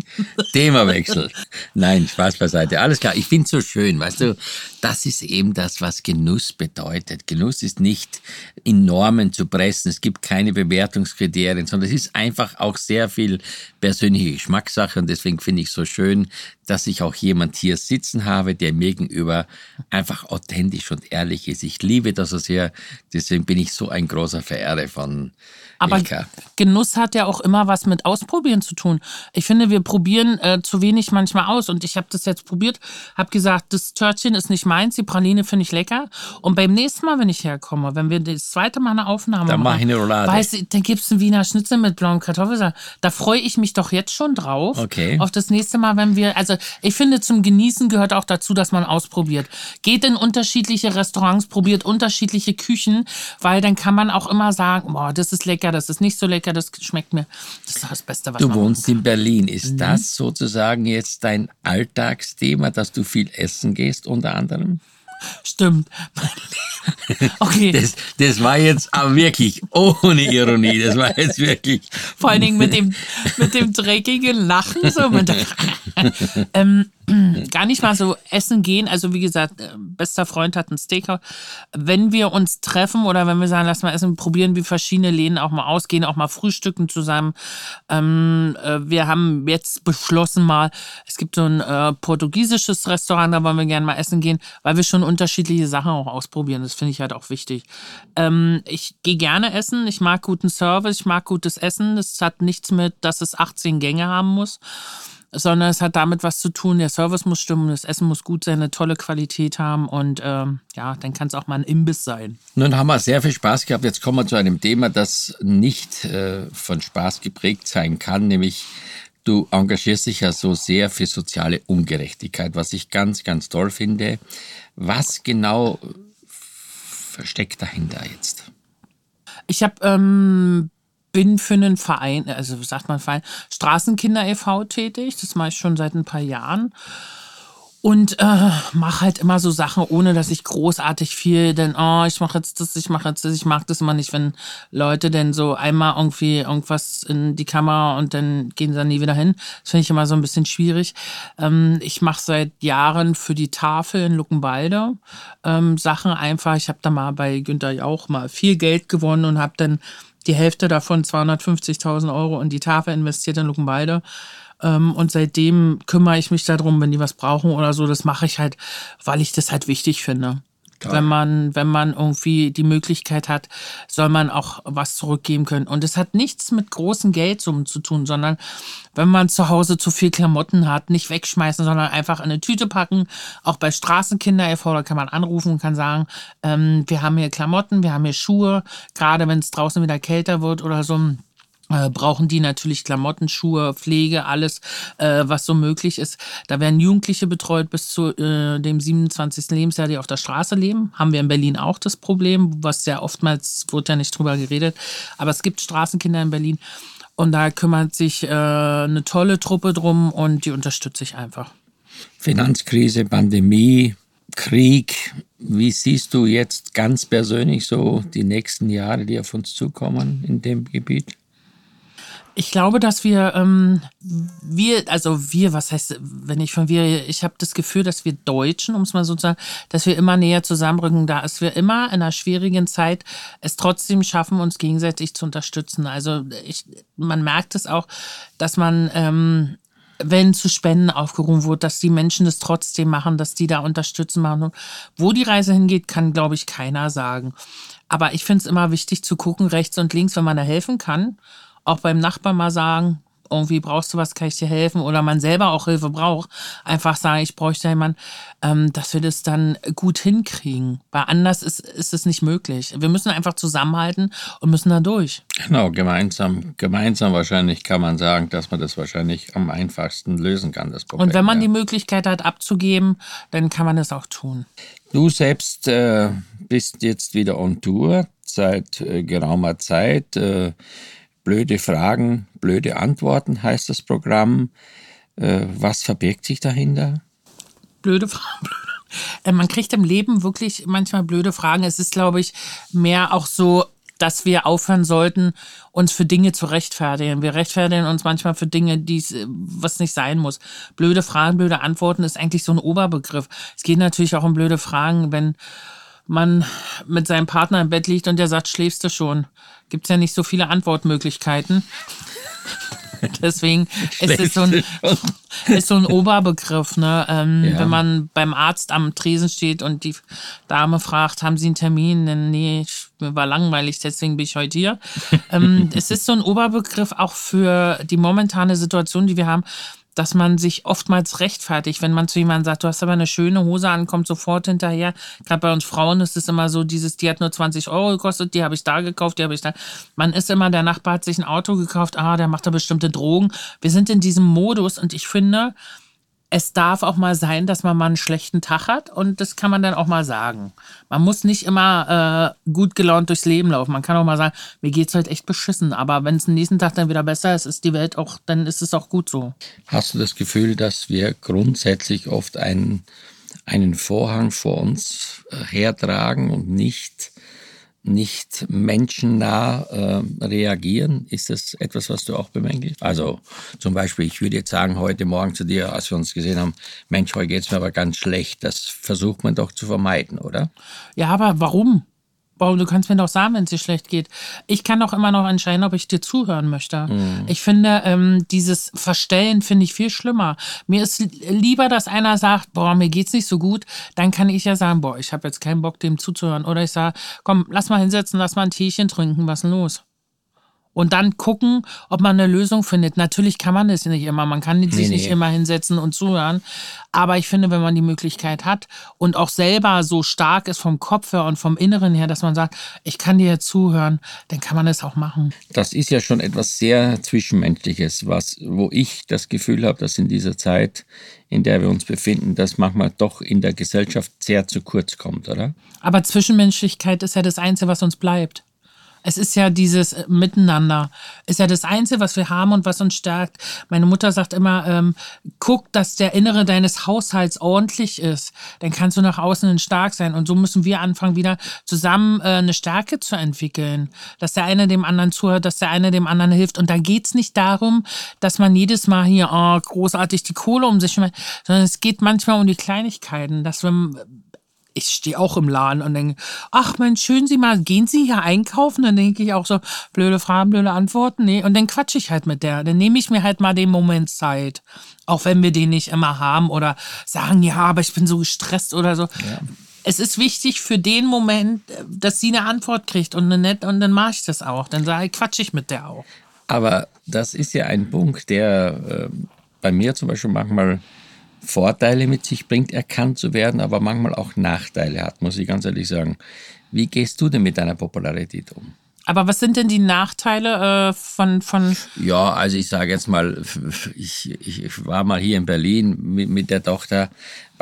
[SPEAKER 3] Themawechsel. Nein, Spaß beiseite. Alles klar. Ich finde es so schön, weißt du, das ist eben das, was Genuss bedeutet. Genuss ist nicht in Normen zu pressen. Es gibt keine Bewertungskriterien, sondern es ist einfach auch sehr viel persönliche Geschmackssache. Und deswegen finde ich so schön, dass ich auch jemand hier sitzen habe, der mir gegenüber einfach authentisch und ehrlich ist. Ich liebe das so sehr. Deswegen bin ich so ein großer Verehrer von
[SPEAKER 4] Aber
[SPEAKER 3] Ilka.
[SPEAKER 4] Genuss hat ja auch immer was mit Ausprobieren zu tun. Ich finde, wir probieren äh, zu wenig manchmal aus. Und ich habe das jetzt probiert, habe gesagt, das Törtchen ist nicht meins, die Praline finde ich lecker. Und beim nächsten Mal, wenn ich herkomme, wenn wir das zweite Mal eine Aufnahme
[SPEAKER 3] Dann mach ich eine Roulade.
[SPEAKER 4] Weiß, ich, dann gibt's einen Wiener Schnitzel mit blauem Kartoffelsalat. Da freue ich mich doch jetzt schon drauf.
[SPEAKER 3] Okay.
[SPEAKER 4] Auf das nächste Mal, wenn wir, also ich finde, zum Genießen gehört auch dazu, dass man ausprobiert. Geht in unterschiedliche Restaurants, probiert unterschiedliche Küchen, weil dann kann man auch immer sagen, boah, das ist lecker, das ist nicht so lecker, das schmeckt mir. Das ist das Beste, was
[SPEAKER 3] Du
[SPEAKER 4] man
[SPEAKER 3] wohnst
[SPEAKER 4] machen
[SPEAKER 3] in Berlin. Ist
[SPEAKER 4] Mhm.
[SPEAKER 3] das sozusagen jetzt dein Alltagsthema, dass du viel essen gehst, unter anderem?
[SPEAKER 4] Stimmt. [laughs] okay.
[SPEAKER 3] Das, das war jetzt aber wirklich ohne Ironie. Das war jetzt wirklich.
[SPEAKER 4] Vor allen Dingen mit dem, mit dem dreckigen Lachen. So [laughs] ähm, gar nicht mal so essen gehen. Also wie gesagt, äh, bester Freund hat ein Steakhouse. Wenn wir uns treffen oder wenn wir sagen, lass mal essen, probieren wir verschiedene Läden auch mal aus, gehen auch mal frühstücken zusammen. Ähm, äh, wir haben jetzt beschlossen mal, es gibt so ein äh, portugiesisches Restaurant, da wollen wir gerne mal essen gehen, weil wir schon unterschiedliche Sachen auch ausprobieren. Das finde ich halt auch wichtig. Ähm, ich gehe gerne essen. Ich mag guten Service, ich mag gutes Essen. Das hat nichts mit, dass es 18 Gänge haben muss sondern es hat damit was zu tun, der Service muss stimmen, das Essen muss gut sein, eine tolle Qualität haben und ähm, ja, dann kann es auch mal ein Imbiss sein.
[SPEAKER 3] Nun haben wir sehr viel Spaß gehabt. Jetzt kommen wir zu einem Thema, das nicht äh, von Spaß geprägt sein kann, nämlich du engagierst dich ja so sehr für soziale Ungerechtigkeit, was ich ganz, ganz toll finde. Was genau versteckt dahinter jetzt?
[SPEAKER 4] Ich habe ähm, bin für einen Verein, also sagt man Verein, Straßenkinder e.V. tätig. Das mache ich schon seit ein paar Jahren. Und äh, mache halt immer so Sachen, ohne dass ich großartig viel, denn oh, ich mache jetzt das, ich mache jetzt das. Ich mag das immer nicht, wenn Leute denn so einmal irgendwie irgendwas in die Kamera und dann gehen sie dann nie wieder hin. Das finde ich immer so ein bisschen schwierig. Ähm, ich mache seit Jahren für die Tafel in Luckenwalde ähm, Sachen einfach. Ich habe da mal bei Günther Jauch mal viel Geld gewonnen und habe dann die Hälfte davon, 250.000 Euro, in die Tafel investiert in Luckenwalde. Ähm, und seitdem kümmere ich mich darum, wenn die was brauchen oder so. Das mache ich halt, weil ich das halt wichtig finde.
[SPEAKER 3] Klar.
[SPEAKER 4] Wenn man, wenn man irgendwie die Möglichkeit hat, soll man auch was zurückgeben können. Und es hat nichts mit großen Geldsummen zu tun, sondern wenn man zu Hause zu viel Klamotten hat, nicht wegschmeißen, sondern einfach in eine Tüte packen. Auch bei Straßenkinder e.V., kann man anrufen und kann sagen, ähm, wir haben hier Klamotten, wir haben hier Schuhe, gerade wenn es draußen wieder kälter wird oder so äh, brauchen die natürlich Klamotten, Schuhe, Pflege, alles, äh, was so möglich ist. Da werden Jugendliche betreut bis zu äh, dem 27. Lebensjahr, die auf der Straße leben. Haben wir in Berlin auch das Problem, was ja oftmals, wurde ja nicht drüber geredet, aber es gibt Straßenkinder in Berlin. Und da kümmert sich äh, eine tolle Truppe drum und die unterstütze ich einfach.
[SPEAKER 3] Finanzkrise, Pandemie, Krieg. Wie siehst du jetzt ganz persönlich so die nächsten Jahre, die auf uns zukommen in dem Gebiet?
[SPEAKER 4] Ich glaube, dass wir, ähm, wir, also wir, was heißt, wenn ich von wir, ich habe das Gefühl, dass wir Deutschen, um es mal so zu sagen, dass wir immer näher zusammenrücken, da es wir immer in einer schwierigen Zeit es trotzdem schaffen, uns gegenseitig zu unterstützen. Also ich, man merkt es auch, dass man ähm, wenn zu Spenden aufgerufen wird, dass die Menschen das trotzdem machen, dass die da unterstützen machen. Wo die Reise hingeht, kann, glaube ich, keiner sagen. Aber ich finde es immer wichtig zu gucken, rechts und links, wenn man da helfen kann. Auch beim Nachbarn mal sagen, irgendwie brauchst du was, kann ich dir helfen? Oder man selber auch Hilfe braucht. Einfach sagen, ich bräuchte jemanden, ähm, dass wir das dann gut hinkriegen. Weil anders ist, ist es nicht möglich. Wir müssen einfach zusammenhalten und müssen da durch.
[SPEAKER 3] Genau, gemeinsam, gemeinsam wahrscheinlich kann man sagen, dass man das wahrscheinlich am einfachsten lösen kann, das Problem.
[SPEAKER 4] Und wenn man
[SPEAKER 3] ja.
[SPEAKER 4] die Möglichkeit hat, abzugeben, dann kann man das auch tun.
[SPEAKER 3] Du selbst äh, bist jetzt wieder on Tour seit äh, geraumer Zeit. Äh, blöde Fragen, blöde Antworten heißt das Programm. Äh, was verbirgt sich dahinter?
[SPEAKER 4] Blöde Fragen. [laughs] Äh, Man kriegt im Leben wirklich manchmal blöde Fragen. Es ist, glaube ich, mehr auch so, dass wir aufhören sollten, uns für Dinge zu rechtfertigen. Wir rechtfertigen uns manchmal für Dinge, die's, äh, was nicht sein muss. Blöde Fragen, blöde Antworten ist eigentlich so ein Oberbegriff. Es geht natürlich auch um blöde Fragen, wenn man mit seinem Partner im Bett liegt und der sagt, schläfst du schon? Gibt es ja nicht so viele Antwortmöglichkeiten. [laughs] Deswegen ist es so ein, [laughs] ist so ein Oberbegriff, ne? Ähm,
[SPEAKER 3] Ja.
[SPEAKER 4] Wenn man beim Arzt am Tresen steht und die Dame fragt, haben Sie einen Termin? Dann, nee, ich, mir war langweilig, deswegen bin ich heute hier. ähm, [laughs] es ist so ein Oberbegriff auch für die momentane Situation, die wir haben, dass man sich oftmals rechtfertigt, wenn man zu jemandem sagt, du hast aber eine schöne Hose an, kommt sofort hinterher. Gerade bei uns Frauen ist es immer so, dieses, die hat nur 20 Euro gekostet, die habe ich da gekauft, die habe ich da. Man ist immer, der Nachbar hat sich ein Auto gekauft, ah, der macht da bestimmte Drogen. Wir sind in diesem Modus und ich finde, es darf auch mal sein, dass man mal einen schlechten Tag hat und das kann man dann auch mal sagen. Man muss nicht immer äh, gut gelaunt durchs Leben laufen. Man kann auch mal sagen, mir geht's heute echt beschissen, aber wenn es den nächsten Tag dann wieder besser ist, ist die Welt auch, dann ist es auch gut so.
[SPEAKER 3] Hast du das Gefühl, dass wir grundsätzlich oft einen, einen Vorhang vor uns äh, hertragen und nicht, nicht menschennah äh, reagieren? Ist das etwas, was du auch bemängelst? Also zum Beispiel, ich würde jetzt sagen, heute Morgen zu dir, als wir uns gesehen haben, Mensch, heute geht's mir aber ganz schlecht. Das versucht man doch zu vermeiden, oder?
[SPEAKER 4] Ja, aber warum? Warum? Du kannst mir doch sagen, wenn es dir schlecht geht. Ich kann doch immer noch entscheiden, ob ich dir zuhören möchte. Ich finde, ähm, dieses Verstellen finde ich viel schlimmer. Mir ist lieber, dass einer sagt, boah, mir geht's nicht so gut. Dann kann ich ja sagen, boah, ich habe jetzt keinen Bock, dem zuzuhören. Oder ich sage, komm, lass mal hinsetzen, lass mal ein Teechen trinken, was ist denn los? Und dann gucken, ob man eine Lösung findet. Natürlich kann man das nicht immer. Man kann sich
[SPEAKER 3] Nee,
[SPEAKER 4] nicht
[SPEAKER 3] nee.
[SPEAKER 4] immer hinsetzen und zuhören. Aber ich finde, wenn man die Möglichkeit hat und auch selber so stark ist vom Kopf her und vom Inneren her, dass man sagt, ich kann dir jetzt zuhören, dann kann man das auch machen.
[SPEAKER 3] Das ist ja schon etwas sehr Zwischenmenschliches, was, wo ich das Gefühl habe, dass in dieser Zeit, in der wir uns befinden, das manchmal doch in der Gesellschaft sehr zu kurz kommt, oder?
[SPEAKER 4] Aber Zwischenmenschlichkeit ist ja das Einzige, was uns bleibt. Es ist ja dieses äh, Miteinander. Ist ja das Einzige, was wir haben und was uns stärkt. Meine Mutter sagt immer, ähm, guck, dass der Innere deines Haushalts ordentlich ist. Dann kannst du nach außen stark sein. Und so müssen wir anfangen, wieder zusammen äh, eine Stärke zu entwickeln. Dass der eine dem anderen zuhört, dass der eine dem anderen hilft. Und da geht's nicht darum, dass man jedes Mal hier oh, großartig die Kohle um sich schmeißt, sondern es geht manchmal um die Kleinigkeiten. Dass wir ich stehe auch im Laden und denke, ach Mensch, schön Sie mal, gehen Sie hier einkaufen? Dann denke ich auch so, blöde Fragen, blöde Antworten. Nee, und dann quatsche ich halt mit der. Dann nehme ich mir halt mal den Moment Zeit. Auch wenn wir den nicht immer haben oder sagen, ja, aber ich bin so gestresst oder so. Es ist wichtig für den Moment, dass sie eine Antwort kriegt und eine nett und dann mache ich das auch. Dann sage ich, quatsche ich mit der auch.
[SPEAKER 3] Aber das ist ja ein Punkt, der äh, bei mir zum Beispiel manchmal Vorteile mit sich bringt, erkannt zu werden, aber manchmal auch Nachteile hat, muss ich ganz ehrlich sagen. Wie gehst du denn mit deiner Popularität um?
[SPEAKER 4] Aber was sind denn die Nachteile äh, von, von
[SPEAKER 3] Ja, also ich sage jetzt mal, ich, ich, war mal hier in Berlin mit, mit der Tochter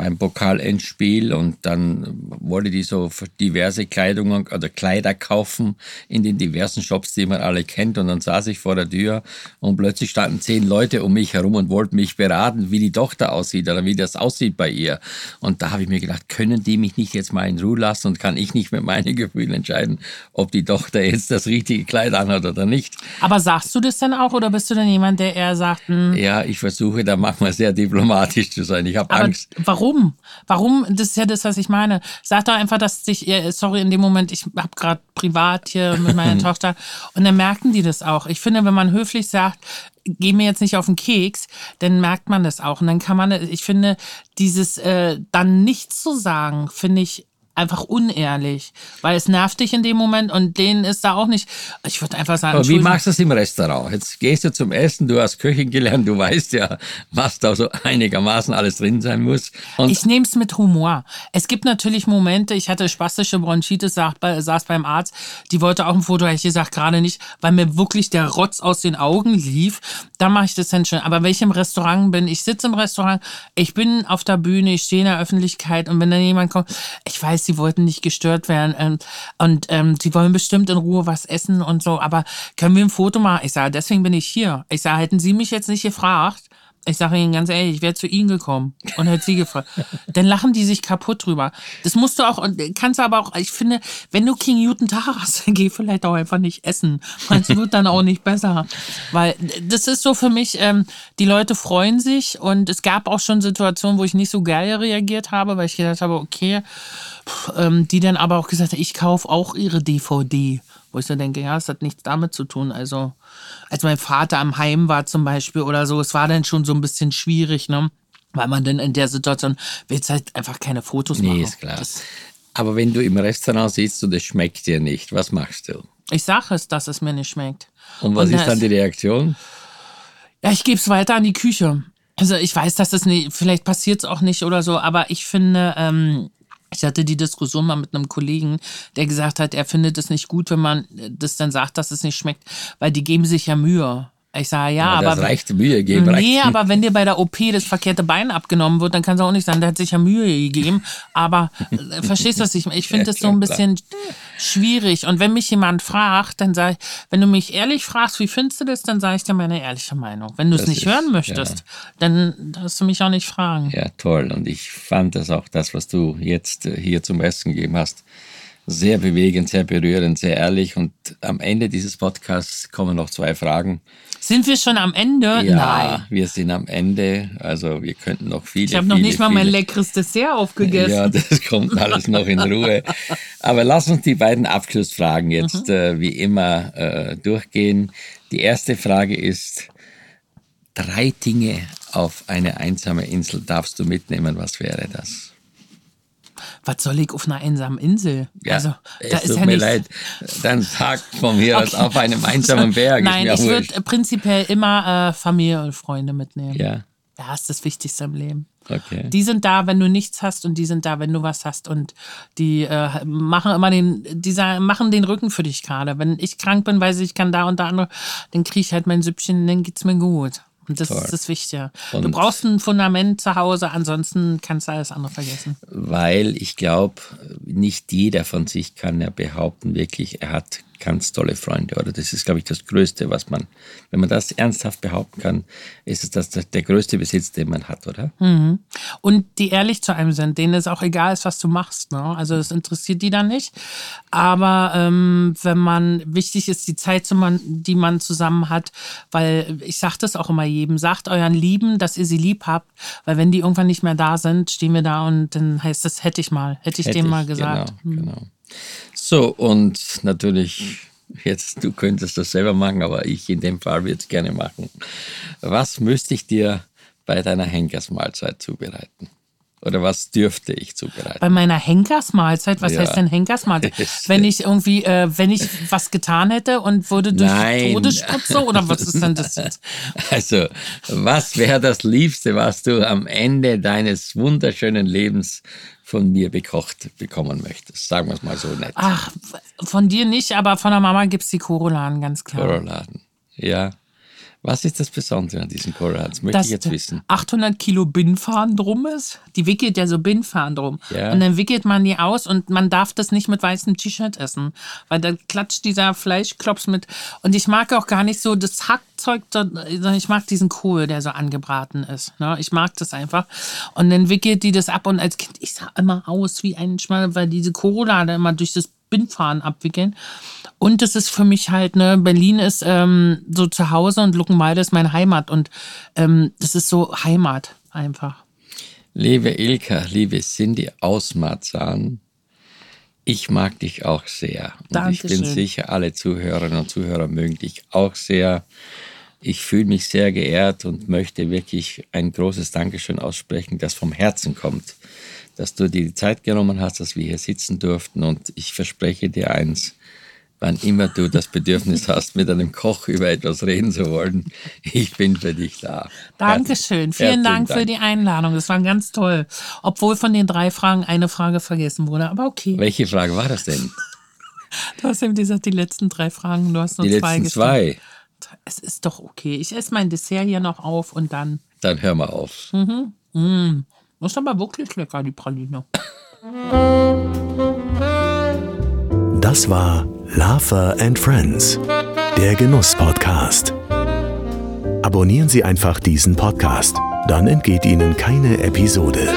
[SPEAKER 3] beim Pokalendspiel und dann wollte die so diverse Kleidungen oder Kleider kaufen in den diversen Shops, die man alle kennt. Und dann saß ich vor der Tür und plötzlich standen zehn Leute um mich herum und wollten mich beraten, wie die Tochter aussieht oder wie das aussieht bei ihr. Und da habe ich mir gedacht, können die mich nicht jetzt mal in Ruhe lassen und kann ich nicht mit meinen [laughs] Gefühlen entscheiden, ob die Tochter jetzt das richtige Kleid anhat oder nicht.
[SPEAKER 4] Aber sagst du das dann auch oder bist du dann jemand, der eher sagt, hm,
[SPEAKER 3] Ja, ich versuche da manchmal sehr diplomatisch zu sein. Ich habe Angst.
[SPEAKER 4] warum? Warum? Das ist ja das, was ich meine. Sag doch einfach, dass dich, äh, sorry, in dem Moment, ich habe gerade privat hier mit meiner [laughs] Tochter und dann merken die das auch. Ich finde, wenn man höflich sagt, geh mir jetzt nicht auf den Keks, dann merkt man das auch. Und dann kann man, ich finde, dieses äh, dann nichts zu sagen, finde ich einfach unehrlich, weil es nervt dich in dem Moment und denen ist da auch nicht. Ich würde einfach sagen,
[SPEAKER 3] Aber wie machst du es im Restaurant? Jetzt gehst du zum Essen, du hast Köchin gelernt, du weißt ja, was da so einigermaßen alles drin sein muss. Und
[SPEAKER 4] Ich nehme es mit Humor. Es gibt natürlich Momente, ich hatte spastische Bronchitis, saß, bei, saß beim Arzt, die wollte auch ein Foto, habe ich gesagt, gerade nicht, weil mir wirklich der Rotz aus den Augen lief. Da mache ich das dann schon. Aber wenn ich im Restaurant bin, ich sitze im Restaurant, ich bin auf der Bühne, ich stehe in der Öffentlichkeit und wenn dann jemand kommt, ich weiß, sie wollten nicht gestört werden ähm, und ähm, sie wollen bestimmt in Ruhe was essen und so, aber können wir ein Foto machen? Ich sage, deswegen bin ich hier. Ich sage, hätten Sie mich jetzt nicht gefragt, ich sage Ihnen ganz ehrlich, ich wäre zu Ihnen gekommen und hätte Sie gefragt. [laughs] Dann lachen die sich kaputt drüber. Das musst du auch, und kannst aber auch, ich finde, wenn du King Newton Tag hast, dann geh vielleicht auch einfach nicht essen. Weil es [laughs] wird dann auch nicht besser. Weil das ist so für mich, ähm, die Leute freuen sich und es gab auch schon Situationen, wo ich nicht so geil reagiert habe, weil ich gedacht habe, okay, pff, ähm, die dann aber auch gesagt hat, ich kaufe auch ihre DVD. Wo ich so denke, ja, es hat nichts damit zu tun. Also, als mein Vater am Heim war zum Beispiel oder so, es war dann schon so ein bisschen schwierig, ne? Weil man dann in der Situation willst halt einfach keine Fotos machen.
[SPEAKER 3] Nee, ist klar.
[SPEAKER 4] Das,
[SPEAKER 3] Aber wenn du im Restaurant sitzt und es schmeckt dir nicht, was machst du?
[SPEAKER 4] ich sage es, dass es mir nicht schmeckt.
[SPEAKER 3] Und was
[SPEAKER 4] Und
[SPEAKER 3] ist dann
[SPEAKER 4] ist-
[SPEAKER 3] die Reaktion?
[SPEAKER 4] Ja, ich gebe es weiter an die Küche. Also ich weiß, dass das nicht, vielleicht passiert es auch nicht oder so, aber ich finde, ähm, ich hatte die Diskussion mal mit einem Kollegen, der gesagt hat, er findet es nicht gut, wenn man das dann sagt, dass es nicht schmeckt, weil die geben sich ja Mühe. Ich sage, ja,
[SPEAKER 3] das
[SPEAKER 4] aber.
[SPEAKER 3] reicht Mühe geben.
[SPEAKER 4] Nee,
[SPEAKER 3] reicht
[SPEAKER 4] aber wenn dir bei der OP das verkehrte Bein abgenommen wird, dann kann es auch nicht sein, der hat sich ja Mühe gegeben. Aber äh, verstehst du, was ich meine? Ich finde
[SPEAKER 3] Ja,
[SPEAKER 4] das so ein
[SPEAKER 3] schon klar.
[SPEAKER 4] bisschen schwierig. Und wenn mich jemand fragt, dann sage ich, wenn du mich ehrlich fragst, wie findest du das, dann sage ich dir meine ehrliche Meinung. Wenn du es
[SPEAKER 3] Das
[SPEAKER 4] nicht
[SPEAKER 3] ist-
[SPEAKER 4] hören möchtest, dann darfst du mich auch nicht fragen.
[SPEAKER 3] Ja, toll. Und ich fand das auch, das, was du jetzt äh, hier zum Besten gegeben hast, sehr bewegend, sehr berührend, sehr ehrlich. Und am Ende dieses Podcasts kommen noch zwei Fragen.
[SPEAKER 4] Sind wir schon am Ende?
[SPEAKER 3] Ja,
[SPEAKER 4] Nein.
[SPEAKER 3] wir sind am Ende. Also wir könnten noch viele.
[SPEAKER 4] Ich habe noch nicht mal mein leckeres Dessert aufgegessen.
[SPEAKER 3] Ja, das [laughs] kommt alles noch in Ruhe. Aber lass uns die beiden Abschlussfragen jetzt
[SPEAKER 4] Mhm.
[SPEAKER 3] äh, wie immer äh, durchgehen. Die erste Frage ist, drei Dinge auf eine einsame Insel darfst du mitnehmen. Was wäre das?
[SPEAKER 4] Was soll ich auf einer einsamen Insel?
[SPEAKER 3] Ja,
[SPEAKER 4] also,
[SPEAKER 3] es
[SPEAKER 4] da ist
[SPEAKER 3] tut
[SPEAKER 4] ja
[SPEAKER 3] mir
[SPEAKER 4] nichts.
[SPEAKER 3] leid. Dann sag von mir aus
[SPEAKER 4] Okay.
[SPEAKER 3] auf einem einsamen Berg.
[SPEAKER 4] Nein, ich würde prinzipiell immer äh, Familie und Freunde mitnehmen.
[SPEAKER 3] Ja,
[SPEAKER 4] Ja, ist das Wichtigste im Leben.
[SPEAKER 3] okay.
[SPEAKER 4] Die sind da, wenn du nichts hast und die sind da, wenn du was hast und die äh, machen immer den, die sagen, machen den Rücken für dich gerade. Wenn ich krank bin, weiß ich, ich kann da und da andere, dann kriege ich halt mein Süppchen, dann geht's mir gut. Das
[SPEAKER 3] Toll.
[SPEAKER 4] ist das Wichtige. du
[SPEAKER 3] Und-
[SPEAKER 4] brauchst ein Fundament zu Hause, ansonsten kannst du alles andere vergessen.
[SPEAKER 3] Weil ich glaube, nicht jeder von sich kann ja behaupten, wirklich, er hat ganz tolle Freunde. Oder das ist, glaube ich, das Größte, was man, wenn man das ernsthaft behaupten kann, ist es das, das der größte Besitz, den man hat, oder?
[SPEAKER 4] Und die ehrlich zu einem sind, denen es auch egal ist, was du machst. Ne? Also das interessiert die dann nicht. Aber ähm, wenn man, wichtig ist die Zeit, die man zusammen hat, weil ich sage das auch immer jedem, sagt euren Lieben, dass ihr sie lieb habt, weil wenn die irgendwann nicht mehr da sind, stehen wir da und dann heißt das, hätte ich mal, hätte ich
[SPEAKER 3] Hätte
[SPEAKER 4] dem mal gesagt.
[SPEAKER 3] Genau, genau. So, und natürlich, jetzt, du könntest das selber machen, aber ich in dem Fall würde es gerne machen. Was müsste ich dir bei deiner Henkersmahlzeit zubereiten? Oder was dürfte ich zubereiten?
[SPEAKER 4] Bei meiner Henkersmahlzeit, was
[SPEAKER 3] Ja.
[SPEAKER 4] heißt denn Henkersmahlzeit? [laughs] Wenn ich irgendwie, äh, wenn ich was getan hätte und würde durch
[SPEAKER 3] Nein.
[SPEAKER 4] Todesspritze oder was ist denn das jetzt? [laughs]
[SPEAKER 3] Also, was wäre das Liebste, was du am Ende deines wunderschönen Lebens von mir bekocht bekommen möchtest? Sagen wir es mal so nett.
[SPEAKER 4] Ach, von dir nicht, aber von der Mama gibt's die Koroladen, ganz klar.
[SPEAKER 3] Koroladen. Ja. Was ist das Besondere an diesen? Das möchte
[SPEAKER 4] Dass
[SPEAKER 3] ich jetzt wissen.
[SPEAKER 4] 800 Kilo Bindfaden drum ist. Die wickelt ja so Bindfaden drum.
[SPEAKER 3] Ja.
[SPEAKER 4] Und dann wickelt man die aus und man darf das nicht mit weißem T-Shirt essen, weil dann klatscht dieser Fleischklops mit. Und ich mag auch gar nicht so das Hackzeug, sondern ich mag diesen Kohl, der so angebraten ist. Ne? Ich mag das einfach. Und dann wickelt die das ab und als Kind, ich sah immer aus wie ein Schmal, weil diese Korolade immer durch das Bindfaden abwickeln. Und das ist für mich halt, ne, Berlin ist ähm, so zu Hause und Luckenwalde ist meine Heimat. Und ähm, das ist so Heimat einfach.
[SPEAKER 3] Liebe Ilka, liebe Cindy aus Marzahn, ich mag dich auch sehr. Und ich bin
[SPEAKER 4] Dankeschön.
[SPEAKER 3] sicher, alle Zuhörerinnen und Zuhörer mögen dich auch sehr. Ich fühle mich sehr geehrt und möchte wirklich ein großes Dankeschön aussprechen, das vom Herzen kommt, dass du dir die Zeit genommen hast, dass wir hier sitzen durften. Und ich verspreche dir eins, wann immer du das Bedürfnis hast, mit einem Koch über etwas reden zu wollen, ich bin für dich da.
[SPEAKER 4] Dankeschön. Vielen
[SPEAKER 3] Herzlichen
[SPEAKER 4] Dank für die Einladung. Das war ganz toll. Obwohl von den drei Fragen eine Frage vergessen wurde. Aber okay.
[SPEAKER 3] Welche Frage war das denn? [laughs]
[SPEAKER 4] Du hast eben gesagt, die letzten drei Fragen. Du hast nur
[SPEAKER 3] Die
[SPEAKER 4] zwei
[SPEAKER 3] letzten
[SPEAKER 4] gestellt.
[SPEAKER 3] zwei.
[SPEAKER 4] Es ist doch okay. Ich esse mein Dessert hier noch auf und dann.
[SPEAKER 3] Dann hör mal auf.
[SPEAKER 4] Ist aber wirklich lecker, die Praline.
[SPEAKER 1] Das war Lava and Friends, der Genuss-Podcast. Abonnieren Sie einfach diesen Podcast, dann entgeht Ihnen keine Episode.